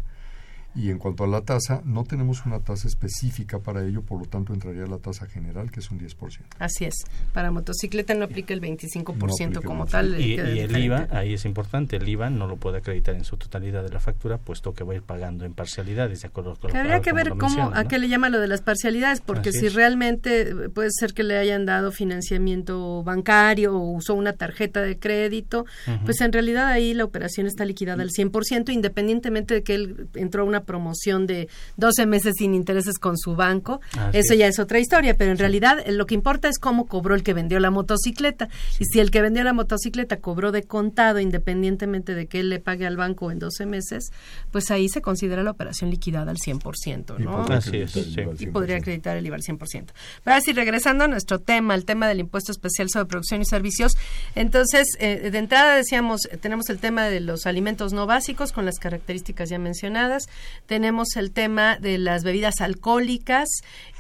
Y en cuanto a la tasa, no tenemos una tasa específica para ello, por lo tanto entraría la tasa general, que es un 10%. Así es. Para motocicleta no aplica el 25% como tal. Y, el IVA, ahí es importante, el IVA no lo puede acreditar en su totalidad de la factura, puesto que va a ir pagando en parcialidades, de acuerdo con Habría que ver cómo, a qué le llama lo de las parcialidades, porque si realmente puede ser que le hayan dado financiamiento bancario o usó una tarjeta de crédito, pues en realidad ahí la operación está liquidada al 100%, independientemente de que él entró a una promoción de 12 meses sin intereses con su banco. Eso ya es otra historia, pero en realidad eh, lo que importa es cómo cobró el que vendió la motocicleta. Y si el que vendió la motocicleta cobró de contado, independientemente de que él le pague al banco en 12 meses, pues ahí se considera la operación liquidada al 100%, ¿no? Así es, Y podría acreditar el IVA al 100%. Pero ahora sí, regresando a nuestro tema, el tema del impuesto especial sobre producción y servicios, entonces, eh, de entrada decíamos, tenemos el tema de los alimentos no básicos con las características ya mencionadas, tenemos el tema de las bebidas alcohólicas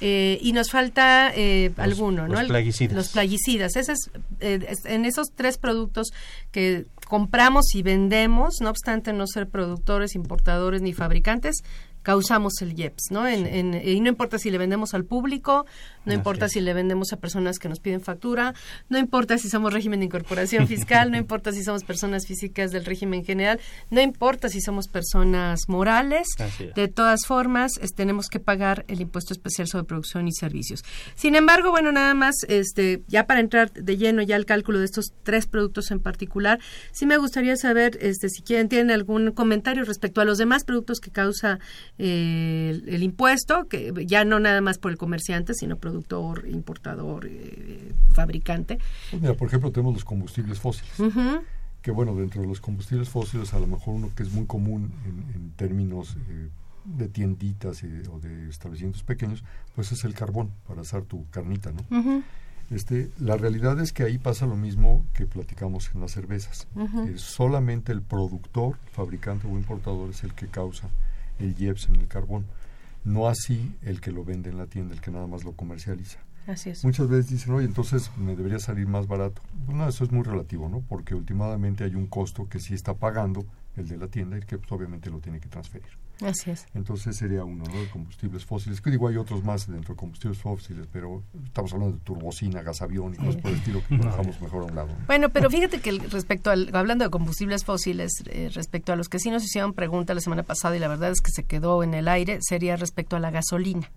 eh, y nos falta eh, alguno, ¿no? Los plaguicidas. Los plaguicidas. Eh, es, en esos tres productos que compramos y vendemos, no obstante no ser productores, importadores ni fabricantes, causamos el IEPS, ¿no? En, y no importa si le vendemos al público, no importa si le vendemos a personas que nos piden factura, no importa si somos régimen de incorporación fiscal, no importa si somos personas físicas del régimen general, no importa si somos personas morales, de todas formas tenemos que pagar el impuesto especial sobre producción y servicios. Sin embargo, bueno, nada más, este, ya para entrar de lleno ya al cálculo de estos tres productos en particular, sí me gustaría saber, este, si quieren tienen algún comentario respecto a los demás productos que causa eh, el, impuesto, que ya no nada más por el comerciante, sino productor, importador, eh, fabricante. Pues mira, por ejemplo, tenemos los combustibles fósiles. Que bueno, dentro de los combustibles fósiles, a lo mejor uno que es muy común en, términos eh, de tienditas o de establecimientos pequeños, pues es el carbón para hacer tu carnita, ¿no? Este, la realidad es que ahí pasa lo mismo que platicamos en las cervezas. solamente el productor, fabricante o importador es el que causa el IEPS en el carbón, no así el que lo vende en la tienda, el que nada más lo comercializa. Así es. Muchas veces dicen, oye, entonces me debería salir más barato. Bueno, eso es muy relativo, ¿no? Porque últimamente hay un costo que sí está pagando el de la tienda y que pues, obviamente lo tiene que transferir. Así es. Entonces sería uno, ¿no? De combustibles fósiles. Que digo, hay otros más dentro de combustibles fósiles, pero estamos hablando de turbocina, gasavión y cosas por el estilo que lo dejamos mejor a un lado. Bueno, pero fíjate que respecto al, hablando de combustibles fósiles, eh, respecto a los que sí nos hicieron pregunta la semana pasada y la verdad es que se quedó en el aire, sería respecto a la gasolina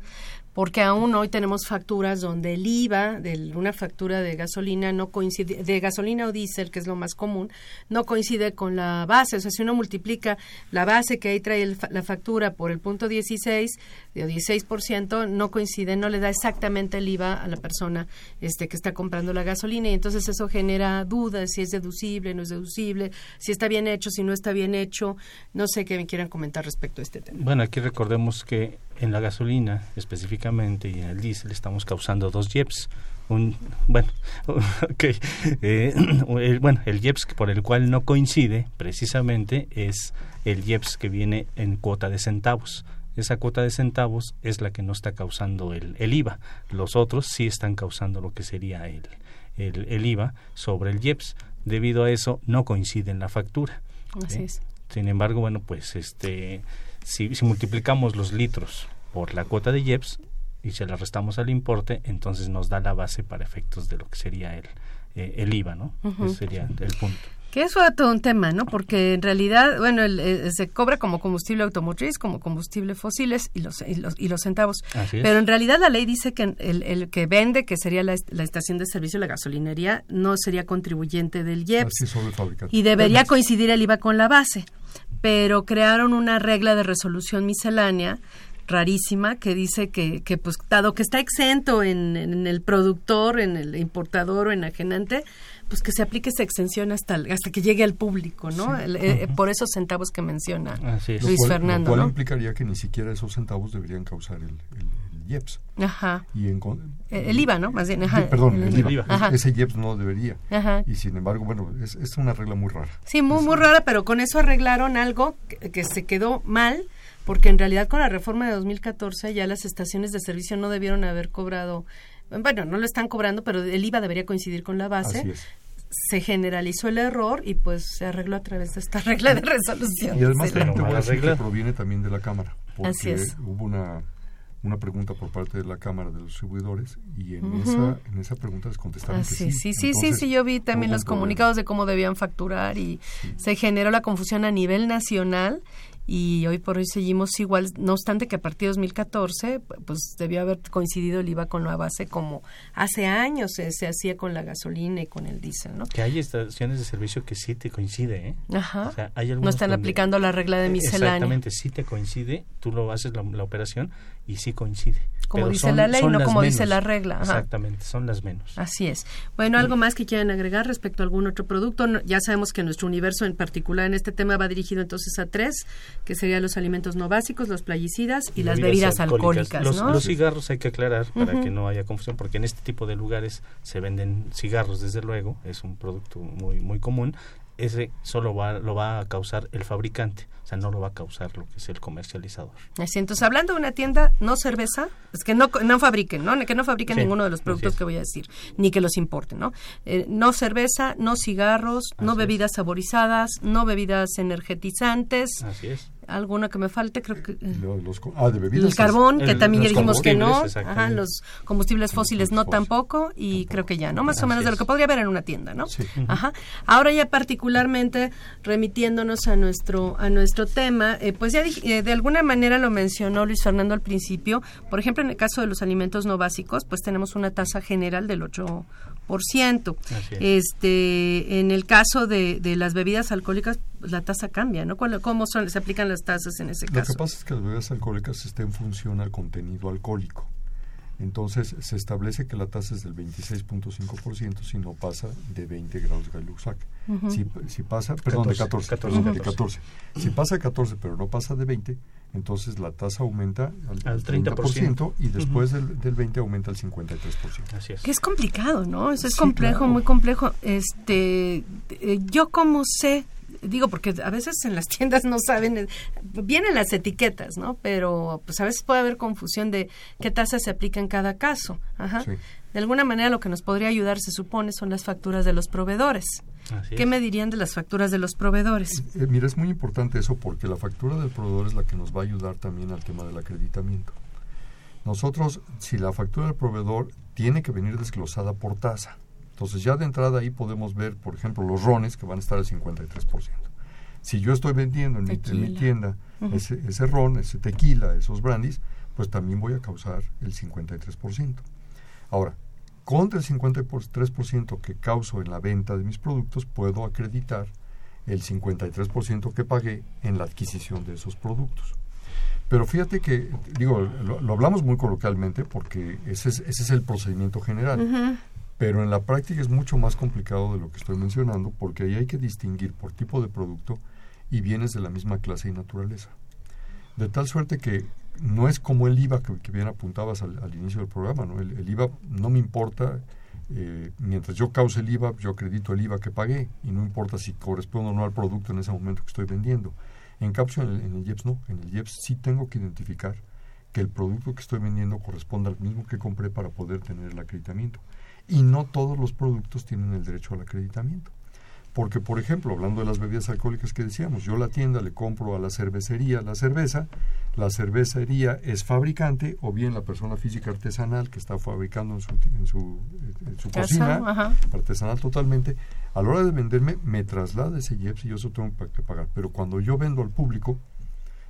porque aún hoy tenemos facturas donde el IVA de una factura de gasolina no coincide, de gasolina o diésel, que es lo más común, no coincide con la base. O sea, si uno multiplica la base que ahí trae la factura por el punto 16, de 16%, no coincide, no le da exactamente el IVA a la persona este, que está comprando la gasolina y entonces eso genera dudas si es deducible, no es deducible, si está bien hecho, si no está bien hecho. No sé qué me quieran comentar respecto a este tema. Bueno, aquí recordemos que en la gasolina específicamente y en el diésel estamos causando dos JEPs. Un, bueno, okay, eh, el, bueno, el JEPS por el cual no coincide precisamente es el JEPS que viene en cuota de centavos. Esa cuota de centavos es la que no está causando el, el IVA. Los otros sí están causando lo que sería el, el, el IVA sobre el JEPS. Debido a eso no coincide en la factura. Así es. Sin embargo, bueno, pues este si, multiplicamos los litros por la cuota de IEPS y se la restamos al importe, entonces nos da la base para efectos de lo que sería el, eh, el IVA, ¿no? Ese sería el punto. Que eso es todo un tema, ¿no? Porque en realidad, bueno, eh, se cobra como combustible automotriz, como combustible fósiles y los, y los, y los centavos. Pero en realidad la ley dice que el, el que vende, que sería la, estación de servicio, la gasolinería, no sería contribuyente del IEPS. y debería coincidir el IVA con la base pero crearon una regla de resolución miscelánea rarísima que dice que, que pues dado que está exento en, en, el productor, en el importador o enajenante, pues que se aplique esa exención hasta hasta que llegue al público, ¿no? Eh, por esos centavos que menciona Luis Fernando, lo cual implicaría que ni siquiera esos centavos deberían causar el, IEPS. Ajá. Y en, eh, el IVA, ¿no? Más bien, ajá, perdón, el, IVA. Ese IEPS no debería. Ajá. Y sin embargo, bueno, es, es, una regla muy rara. Sí, muy, muy rara, pero con eso arreglaron algo que, se quedó mal, porque en realidad con la reforma de 2014 ya las estaciones de servicio no debieron haber cobrado, bueno, no lo están cobrando, pero el IVA debería coincidir con la base. Así es se generalizó el error y pues se arregló a través de esta regla de resolución. Y además que proviene también de la Cámara, porque hubo una una pregunta por parte de la Cámara de los Distribuidores y en, esa, en esa pregunta les contestaron que sí. Sí, sí, sí, sí, yo vi también los comunicados de cómo debían facturar y se generó la confusión a nivel nacional y hoy por hoy seguimos igual, no obstante que a partir de 2014 pues debió haber coincidido el IVA con la base como hace años se, se hacía con la gasolina y con el diésel, ¿no? Que hay estaciones de servicio que sí te coincide, ¿eh? Ajá. no están aplicando la regla de miscelánea. Exactamente, sí te coincide, tú lo haces la operación y sí coincide. Como dice la ley, no como dice la regla. Exactamente, son las menos. Así es. Bueno, ¿algo más que quieran agregar respecto a algún otro producto? ya sabemos que nuestro universo en particular en este tema va dirigido entonces a tres, que serían los alimentos no básicos, los playicidas y, las bebidas alcohólicas. los, cigarros hay que aclarar para que no haya confusión, porque en este tipo de lugares se venden cigarros, desde luego, es un producto muy, muy común, ese solo va, lo va a causar el fabricante, o sea, no lo va a causar lo que es el comercializador. Así, entonces, hablando de una tienda no cerveza, es que no, no fabriquen, ¿no? Que no fabriquen ninguno de los productos que voy a decir, ni que los importen, ¿no? Eh, no cerveza, no cigarros, no bebidas saborizadas, no bebidas energetizantes. Así es alguno que me falte, creo que... Eh, ah, de bebidas. El carbón, que también ya dijimos que no. Ajá, los combustibles fósiles no tampoco, y creo que ya, ¿no? Más o menos de lo que podría haber en una tienda, ¿no? Sí. Ajá. Ahora ya particularmente remitiéndonos a nuestro, a nuestro tema, eh, pues ya eh, de alguna manera lo mencionó Luis Fernando al principio. Por ejemplo, en el caso de los alimentos no básicos, pues tenemos una tasa general del 8%. Este, en el caso de, de las bebidas alcohólicas, pues la tasa cambia, ¿no? ¿Cómo son, se aplican las tasas en ese caso? Lo que pasa es que las bebidas alcohólicas están en función al contenido alcohólico. Entonces se establece que la tasa es del 26.5% si no pasa de 20 grados de Luxac. si, si, pasa, perdón, de 14, 14, de 14. Si pasa de 14 pero no pasa de 20, entonces la tasa aumenta al, 30%, y después del, del, 20 aumenta al 53%. Así es. Que es complicado, ¿no? Eso es complejo, muy complejo. Este, eh, yo como sé digo porque a veces en las tiendas no saben eh, vienen las etiquetas no pero pues a veces puede haber confusión de qué tasa se aplica en cada caso Ajá. de alguna manera lo que nos podría ayudar se supone son las facturas de los proveedores ¿Qué me dirían de las facturas de los proveedores? Eh, mira, es muy importante eso porque la factura del proveedor es la que nos va a ayudar también al tema del acreditamiento. Nosotros, si la factura del proveedor tiene que venir desglosada por tasa, entonces ya de entrada ahí podemos ver, por ejemplo, los rones que van a estar al 53%. Si yo estoy vendiendo en, mi, tienda ese, ese ron, ese tequila, esos brandis, pues también voy a causar el 53%. Ahora, contra el 53% que causo en la venta de mis productos, puedo acreditar el 53% que pagué en la adquisición de esos productos. Pero fíjate que, digo, lo, hablamos muy coloquialmente porque ese es, ese es el procedimiento general. Pero en la práctica es mucho más complicado de lo que estoy mencionando porque ahí hay que distinguir por tipo de producto y bienes de la misma clase y naturaleza. De tal suerte que no es como el IVA que, bien apuntabas al, inicio del programa, ¿no? El, IVA no me importa, eh, mientras yo cause el IVA, yo acredito el IVA que pagué y no importa si corresponde o no al producto en ese momento que estoy vendiendo. En el, en el IEPS no, en el IEPS sí tengo que identificar que el producto que estoy vendiendo corresponde al mismo que compré para poder tener el acreditamiento. Y no todos los productos tienen el derecho al acreditamiento. Porque, por ejemplo, hablando de las bebidas alcohólicas que decíamos, yo la tienda le compro a la cervecería la cerveza, la cervecería es fabricante o bien la persona física artesanal que está fabricando en su, en su, en su cocina, artesanal totalmente, a la hora de venderme me traslada ese IEPS y yo eso tengo que pagar. Pero cuando yo vendo al público,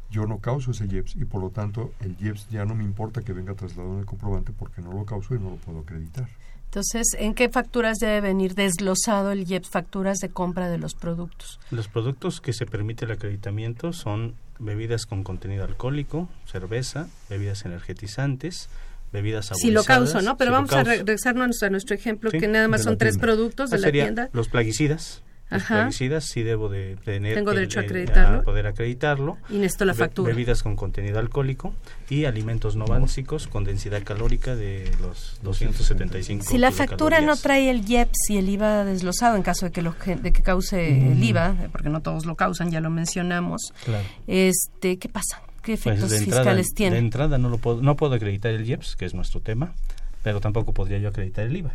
yo no causo ese IEPS y por lo tanto el IEPS ya no me importa que venga trasladado en el comprobante porque no lo causo y no lo puedo acreditar. Entonces, ¿en qué facturas debe venir desglosado el IEPS? Facturas de compra de los productos. Los productos que se permite el acreditamiento son bebidas con contenido alcohólico, cerveza, bebidas energetizantes, bebidas. Si lo causo, ¿no? Pero vamos a regresarnos a nuestro ejemplo, que nada más son tres productos de la tienda. Los plaguicidas, los plaguicidas sí debo de tener Tengo derecho a, acreditarlo. poder acreditarlo. Y necesito la factura. bebidas con contenido alcohólico y alimentos no básicos con densidad calórica de los 275 Si la factura no trae el IEPS y el IVA desglosado en caso de que, lo, de que cause el IVA, porque no todos lo causan, ya lo mencionamos, este, ¿qué pasa? ¿Qué pues efectos fiscales tiene? De entrada no, lo puedo, no puedo acreditar el IEPS, que es nuestro tema, pero tampoco podría yo acreditar el IVA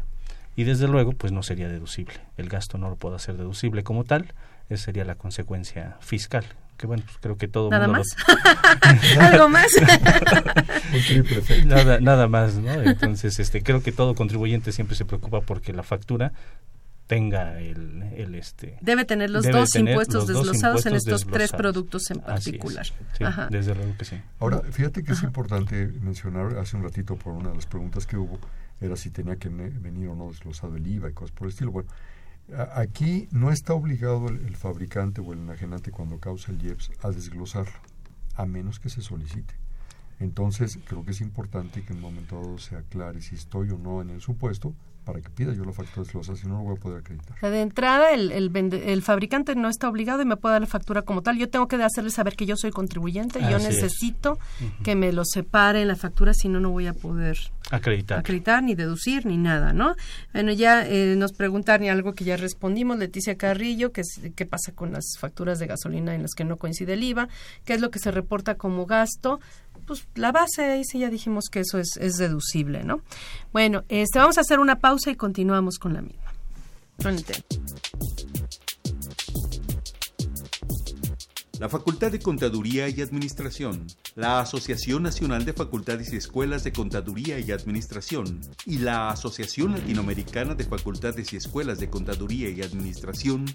y desde luego pues no sería deducible. El gasto no lo puedo hacer deducible como tal, esa sería la consecuencia fiscal. Que bueno, pues creo que todo ¿Nada más? ¿Algo más? nada, nada más, ¿no? Entonces, este, creo que todo contribuyente siempre se preocupa porque la factura tenga el, el este debe tener los dos impuestos desglosados en estos tres productos en particular desde luego que sí ahora fíjate que es importante mencionar hace un ratito por una de las preguntas que hubo era si tenía que venir o no desglosado el IVA y cosas por el estilo. Bueno, aquí no está obligado el, fabricante o el enajenante cuando causa el IEPS a desglosarlo, a menos que se solicite. Entonces, creo que es importante que en un momento dado se aclare si estoy o no en el supuesto para que pida yo la factura desglosada, si no, lo voy a poder acreditar. De entrada, el, el, fabricante no está obligado y me puede dar la factura como tal. Yo tengo que hacerle saber que yo soy contribuyente y yo necesito que me lo separe en la factura, si no, no voy a poder acreditar. acreditar ni deducir ni nada, ¿no? Bueno, ya eh, nos preguntaron algo que ya respondimos, Leticia Carrillo, que es, qué pasa con las facturas de gasolina en las que no coincide el IVA, qué es lo que se reporta como gasto pues la base ahí sí ya dijimos que eso es, es deducible, ¿no? Bueno, este, vamos a hacer una pausa y continuamos con la misma. La Facultad de Contaduría y Administración, la Asociación Nacional de Facultades y Escuelas de Contaduría y Administración y la Asociación Latinoamericana de Facultades y Escuelas de Contaduría y Administración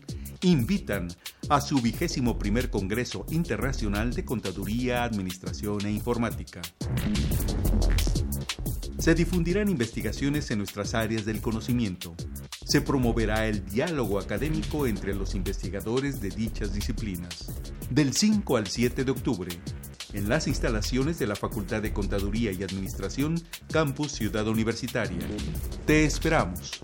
invitan a su vigésimo primer Congreso Internacional de Contaduría, Administración e Informática. Se difundirán investigaciones en nuestras áreas del conocimiento. Se promoverá el diálogo académico entre los investigadores de dichas disciplinas. Del 5 al 7 de octubre, en las instalaciones de la Facultad de Contaduría y Administración, Campus Ciudad Universitaria. Te esperamos.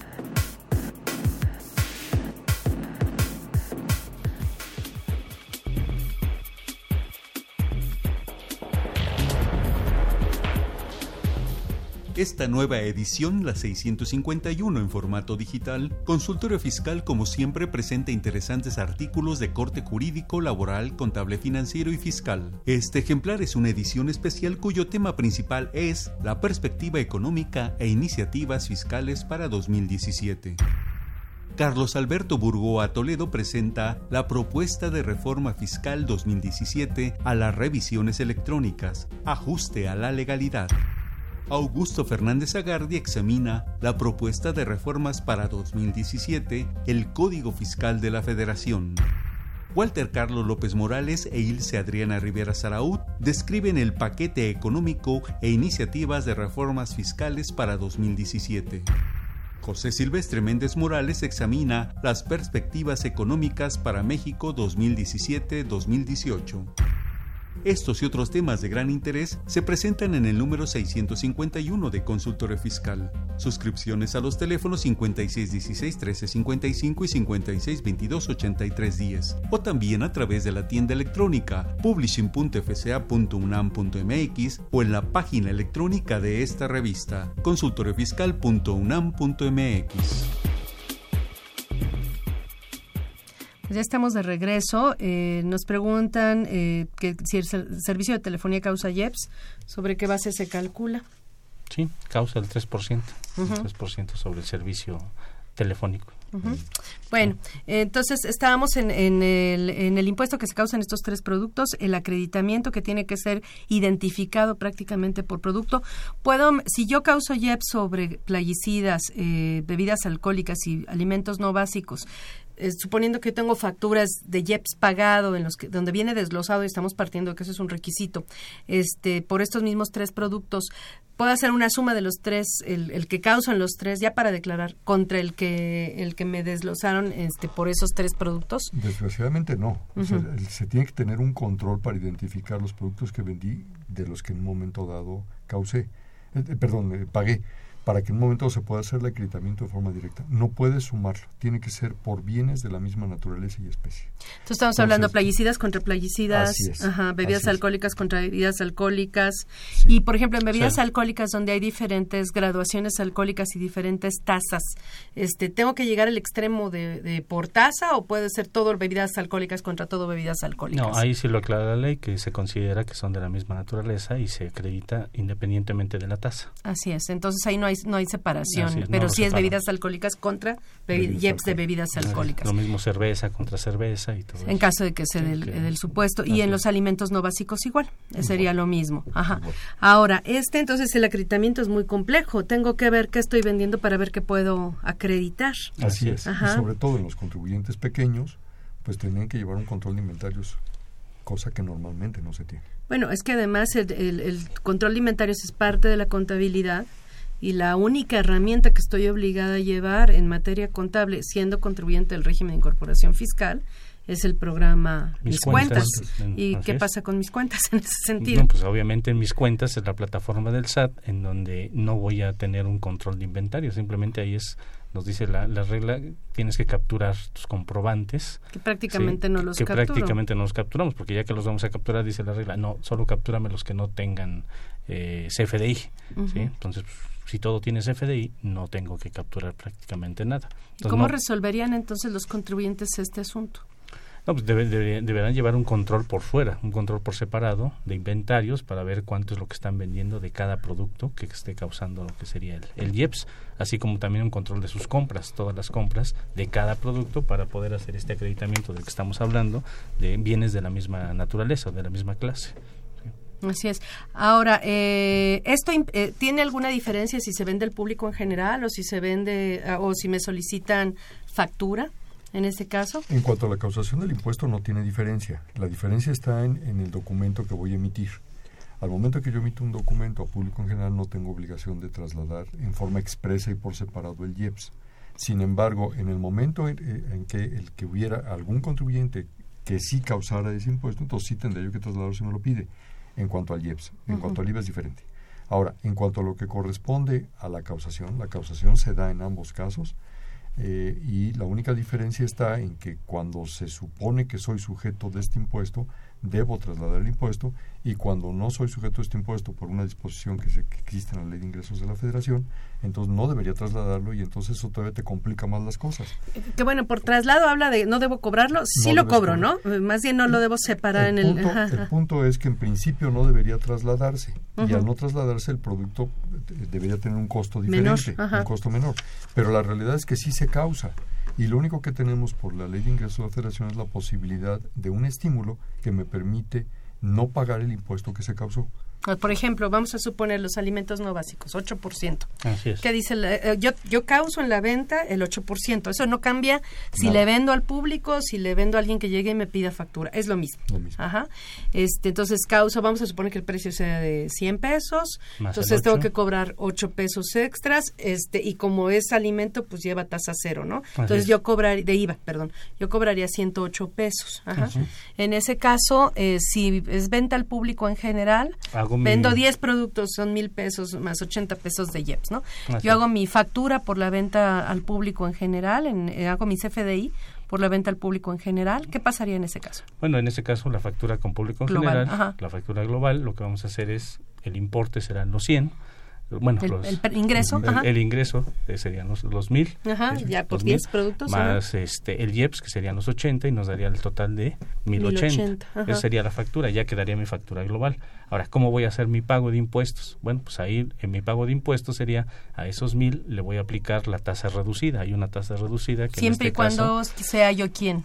Esta nueva edición, la 651 en formato digital, Consultorio Fiscal como siempre presenta interesantes artículos de corte jurídico, laboral, contable financiero y fiscal. Este ejemplar es una edición especial cuyo tema principal es la perspectiva económica e iniciativas fiscales para 2017. Carlos Alberto Burgoa Toledo presenta la propuesta de reforma fiscal 2017 a las revisiones electrónicas, ajuste a la legalidad. Augusto Fernández Agardi examina la propuesta de reformas para 2017, el Código Fiscal de la Federación. Walter Carlos López Morales e Ilse Adriana Rivera Saraud describen el paquete económico e iniciativas de reformas fiscales para 2017. José Silvestre Méndez Morales examina las perspectivas económicas para México 2017-2018. Estos y otros temas de gran interés se presentan en el número 651 de Consultorio Fiscal. Suscripciones a los teléfonos 5616-1355 y 5622-8310 o también a través de la tienda electrónica publishing.fca.unam.mx o en la página electrónica de esta revista consultoriofiscal.unam.mx. Ya estamos de regreso. Eh, nos preguntan eh, que si el servicio de telefonía causa IEPS, ¿sobre qué base se calcula? Sí, causa el 3%, el 3% sobre el servicio telefónico. Bueno, entonces estábamos en, en, el, en el impuesto que se causa en estos tres productos, el acreditamiento que tiene que ser identificado prácticamente por producto. Puedo, si yo causo IEPS sobre plaguicidas, eh, bebidas alcohólicas y alimentos no básicos, eh, suponiendo que tengo facturas de IEPS pagado en los que donde viene desglosado y estamos partiendo de que eso es un requisito este por estos mismos tres productos puedo hacer una suma de los tres el, el que causan los tres ya para declarar contra el que el que me desglosaron este por esos tres productos desgraciadamente no. Se tiene que tener un control para identificar los productos que vendí de los que en un momento dado causé eh, eh, perdón pagué para que en un momento se pueda hacer el acreditamiento de forma directa. No puede sumarlo, tiene que ser por bienes de la misma naturaleza y especie. Entonces estamos hablando de plaguicidas contra plaguicidas, bebidas alcohólicas contra bebidas alcohólicas. Y por ejemplo, en bebidas alcohólicas donde hay diferentes graduaciones alcohólicas y diferentes tasas, este, ¿tengo que llegar al extremo de, por tasa o puede ser todo bebidas alcohólicas contra todo bebidas alcohólicas? No, ahí sí lo aclara la ley que se considera que son de la misma naturaleza y se acredita independientemente de la tasa. Así es, entonces ahí no hay no hay separación, pero sí es bebidas alcohólicas contra bebidas de bebidas alcohólicas. Lo mismo cerveza contra cerveza y todo En caso de que sea del, supuesto. Y en los alimentos no básicos igual, sería lo mismo. Ajá. Ahora, este entonces el acreditamiento es muy complejo. Tengo que ver qué estoy vendiendo para ver qué puedo acreditar. Así es. Y sobre todo en los contribuyentes pequeños, pues tienen que llevar un control de inventarios cosa que normalmente no se tiene. Bueno, es que además el, el, control de inventarios es parte de la contabilidad y la única herramienta que estoy obligada a llevar en materia contable, siendo contribuyente del régimen de incorporación fiscal, es el programa Mis, Cuentas. ¿Y qué pasa con mis cuentas en ese sentido? No, pues obviamente en Mis Cuentas es la plataforma del SAT en donde no voy a tener un control de inventario, simplemente ahí es nos dice la, la regla, tienes que capturar tus comprobantes. Que prácticamente no los Que prácticamente no los capturamos, porque ya que los vamos a capturar, dice la regla, no, solo captúrame los que no tengan eh, CFDI. ¿sí? Entonces, si todo tiene CFDI, no tengo que capturar prácticamente nada. ¿Cómo resolverían entonces los contribuyentes este asunto? No, pues deberán llevar un control por fuera, un control por separado de inventarios para ver cuánto es lo que están vendiendo de cada producto que esté causando lo que sería el, el IEPS, así como también un control de sus compras, todas las compras de cada producto para poder hacer este acreditamiento del que estamos hablando de bienes de la misma naturaleza, de la misma clase. Así es. Ahora, eh, ¿esto eh, tiene alguna diferencia si se vende al público en general o si se vende ah, o si me solicitan factura? en este caso? En cuanto a la causación del impuesto no tiene diferencia. La diferencia está en, en, el documento que voy a emitir. Al momento que yo emito un documento a público en general no tengo obligación de trasladar en forma expresa y por separado el IEPS. Sin embargo, en el momento en, eh, que el que hubiera algún contribuyente que sí causara ese impuesto, entonces sí tendría yo que trasladarlo si me lo pide en cuanto al IEPS. En cuanto al IVA es diferente. Ahora, en cuanto a lo que corresponde a la causación, la causación se da en ambos casos eh, y la única diferencia está en que cuando se supone que soy sujeto de este impuesto, debo trasladar el impuesto y cuando no soy sujeto a este impuesto por una disposición que, se, que existe en la ley de ingresos de la federación, entonces no debería trasladarlo y entonces eso todavía te complica más las cosas. Que bueno, por traslado habla de no debo cobrarlo, sí lo cobro, ¿no? Más bien no lo debo separar en el... el punto es que en principio no debería trasladarse y al no trasladarse el producto debería tener un costo diferente, un costo menor. Pero la realidad es que sí se causa. Y lo único que tenemos por la ley de ingresos de la federación es la posibilidad de un estímulo que me permite no pagar el impuesto que se causó. Ah, por ejemplo, vamos a suponer los alimentos no básicos, 8%. Así es. ¿Qué dice? Eh, yo, yo causo en la venta el 8%. Eso no cambia si le vendo al público, si le vendo a alguien que llegue y me pida factura. Es lo mismo. Lo mismo. Ajá. Este, entonces, causo, vamos a suponer que el precio sea de 100 pesos. entonces, tengo que cobrar 8 pesos extras. este Y como es alimento, pues lleva tasa cero, ¿no? entonces, yo cobraría, de IVA, perdón, yo cobraría 108 pesos. Ajá. En ese caso, eh, si es venta al público en general, Vendo 10 productos, son mil pesos más 80 pesos de IEPS, ¿no? Yo hago mi factura por la venta al público en general, en, eh, hago mi CFDI por la venta al público en general. ¿Qué pasaría en ese caso? Bueno, en ese caso la factura con público en general, la factura global, lo que vamos a hacer es, el importe serán los 100, bueno, el, ingreso, el, ingreso eh, serían los, los mil, ajá, ya por 10 productos, más este el IEPS que serían los 80 y nos daría el total de 1080. Esa sería la factura, ya quedaría mi factura global. Ahora, ¿cómo voy a hacer mi pago de impuestos? Bueno, pues ahí en mi pago de impuestos sería a esos mil le voy a aplicar la tasa reducida. Hay una tasa reducida que siempre este y cuando sea yo quien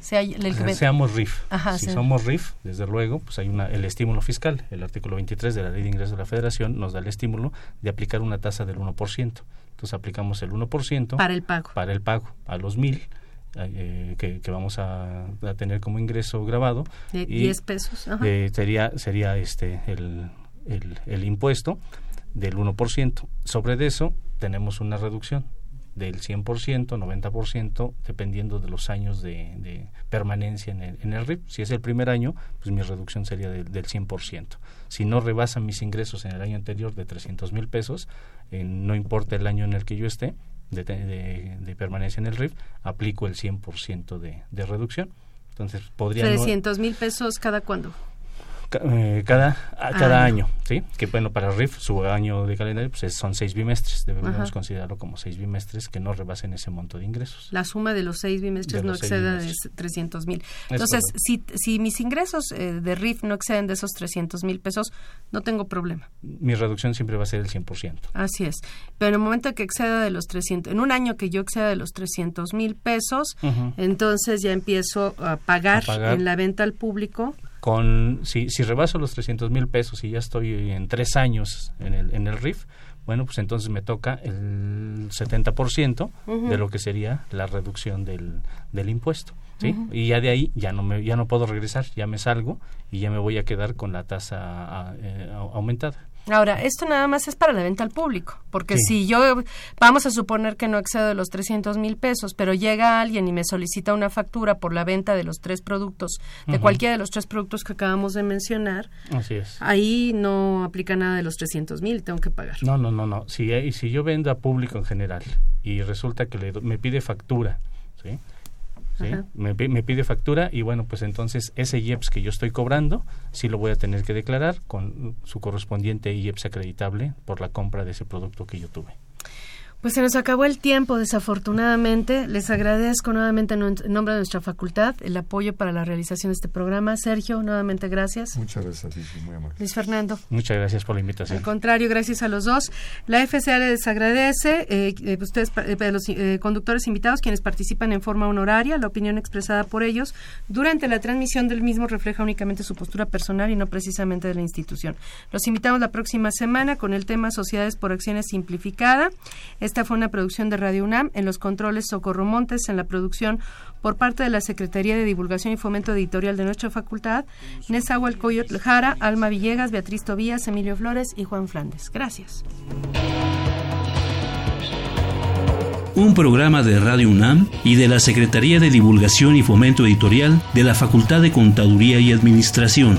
seamos RIF. si somos RIF, desde luego, pues hay una, el estímulo fiscal. El artículo 23 de la Ley de Ingresos de la Federación nos da el estímulo de aplicar una tasa del 1%. Entonces aplicamos el 1% para el pago. Para el pago a los mil. Eh, que, vamos a, tener como ingreso grabado. De 10 pesos. Eh, sería, sería este el, el, el impuesto del 1%. Sobre eso tenemos una reducción del 100%, 90%, dependiendo de los años de, permanencia en el, en el, RIP. Si es el primer año, pues mi reducción sería del 100%. Si no rebasan mis ingresos en el año anterior de 300 mil pesos, eh, no importa el año en el que yo esté de, de permanencia en el RIF, aplico el 100% de, de reducción. Entonces, podría... 300 mil pesos cada cuándo? Eh, cada, cada año. ¿sí? Que bueno, para RIF, su año de calendario pues son seis bimestres. Debemos considerarlo como seis bimestres que no rebasen ese monto de ingresos. La suma de los seis bimestres no exceda de 300 mil. Entonces, si, si mis ingresos eh, de RIF no exceden de esos 300 mil pesos, no tengo problema. Mi reducción siempre va a ser el 100%. Así es. Pero en el momento que exceda de los 300, en un año que yo exceda de los 300 mil pesos, entonces ya empiezo a pagar, a pagar en la venta al público con si, si rebaso los 300 mil pesos y ya estoy en tres años en el, en el RIF, bueno, pues entonces me toca el 70% de lo que sería la reducción del, del impuesto. ¿sí? Y ya de ahí ya no, me, ya no puedo regresar, ya me salgo y ya me voy a quedar con la tasa eh, aumentada. Ahora, esto nada más es para la venta al público, porque si yo, vamos a suponer que no excedo de los 300 mil pesos, pero llega alguien y me solicita una factura por la venta de los tres productos, de cualquiera de los tres productos que acabamos de mencionar, Así es. ahí no aplica nada de los 300 mil, tengo que pagar. No, no, no, no. Si, si yo vendo a público en general y resulta que le, me pide factura, ¿sí? Me, pide factura y bueno, pues entonces ese IEPS que yo estoy cobrando, sí lo voy a tener que declarar con su correspondiente IEPS acreditable por la compra de ese producto que yo tuve. Pues se nos acabó el tiempo, desafortunadamente. Les agradezco nuevamente en nombre de nuestra facultad el apoyo para la realización de este programa. Sergio, nuevamente gracias. Muchas gracias, muy amable. Luis Fernando. Muchas gracias por la invitación. Al contrario, gracias a los dos. La FCA les agradece, eh, eh ustedes, eh, los eh, conductores invitados, quienes participan en forma honoraria, la opinión expresada por ellos durante la transmisión del mismo refleja únicamente su postura personal y no precisamente de la institución. Los invitamos la próxima semana con el tema Sociedades por Acciones Simplificada. Esta fue una producción de Radio UNAM. En los controles Socorro Montes, en la producción por parte de la Secretaría de Divulgación y Fomento Editorial de nuestra facultad, Nezahualcóyotl Jara, Alma Villegas, Beatriz Tobías, Emilio Flores y Juan Flandes. Gracias. Un programa de Radio UNAM y de la Secretaría de Divulgación y Fomento Editorial de la Facultad de Contaduría y Administración.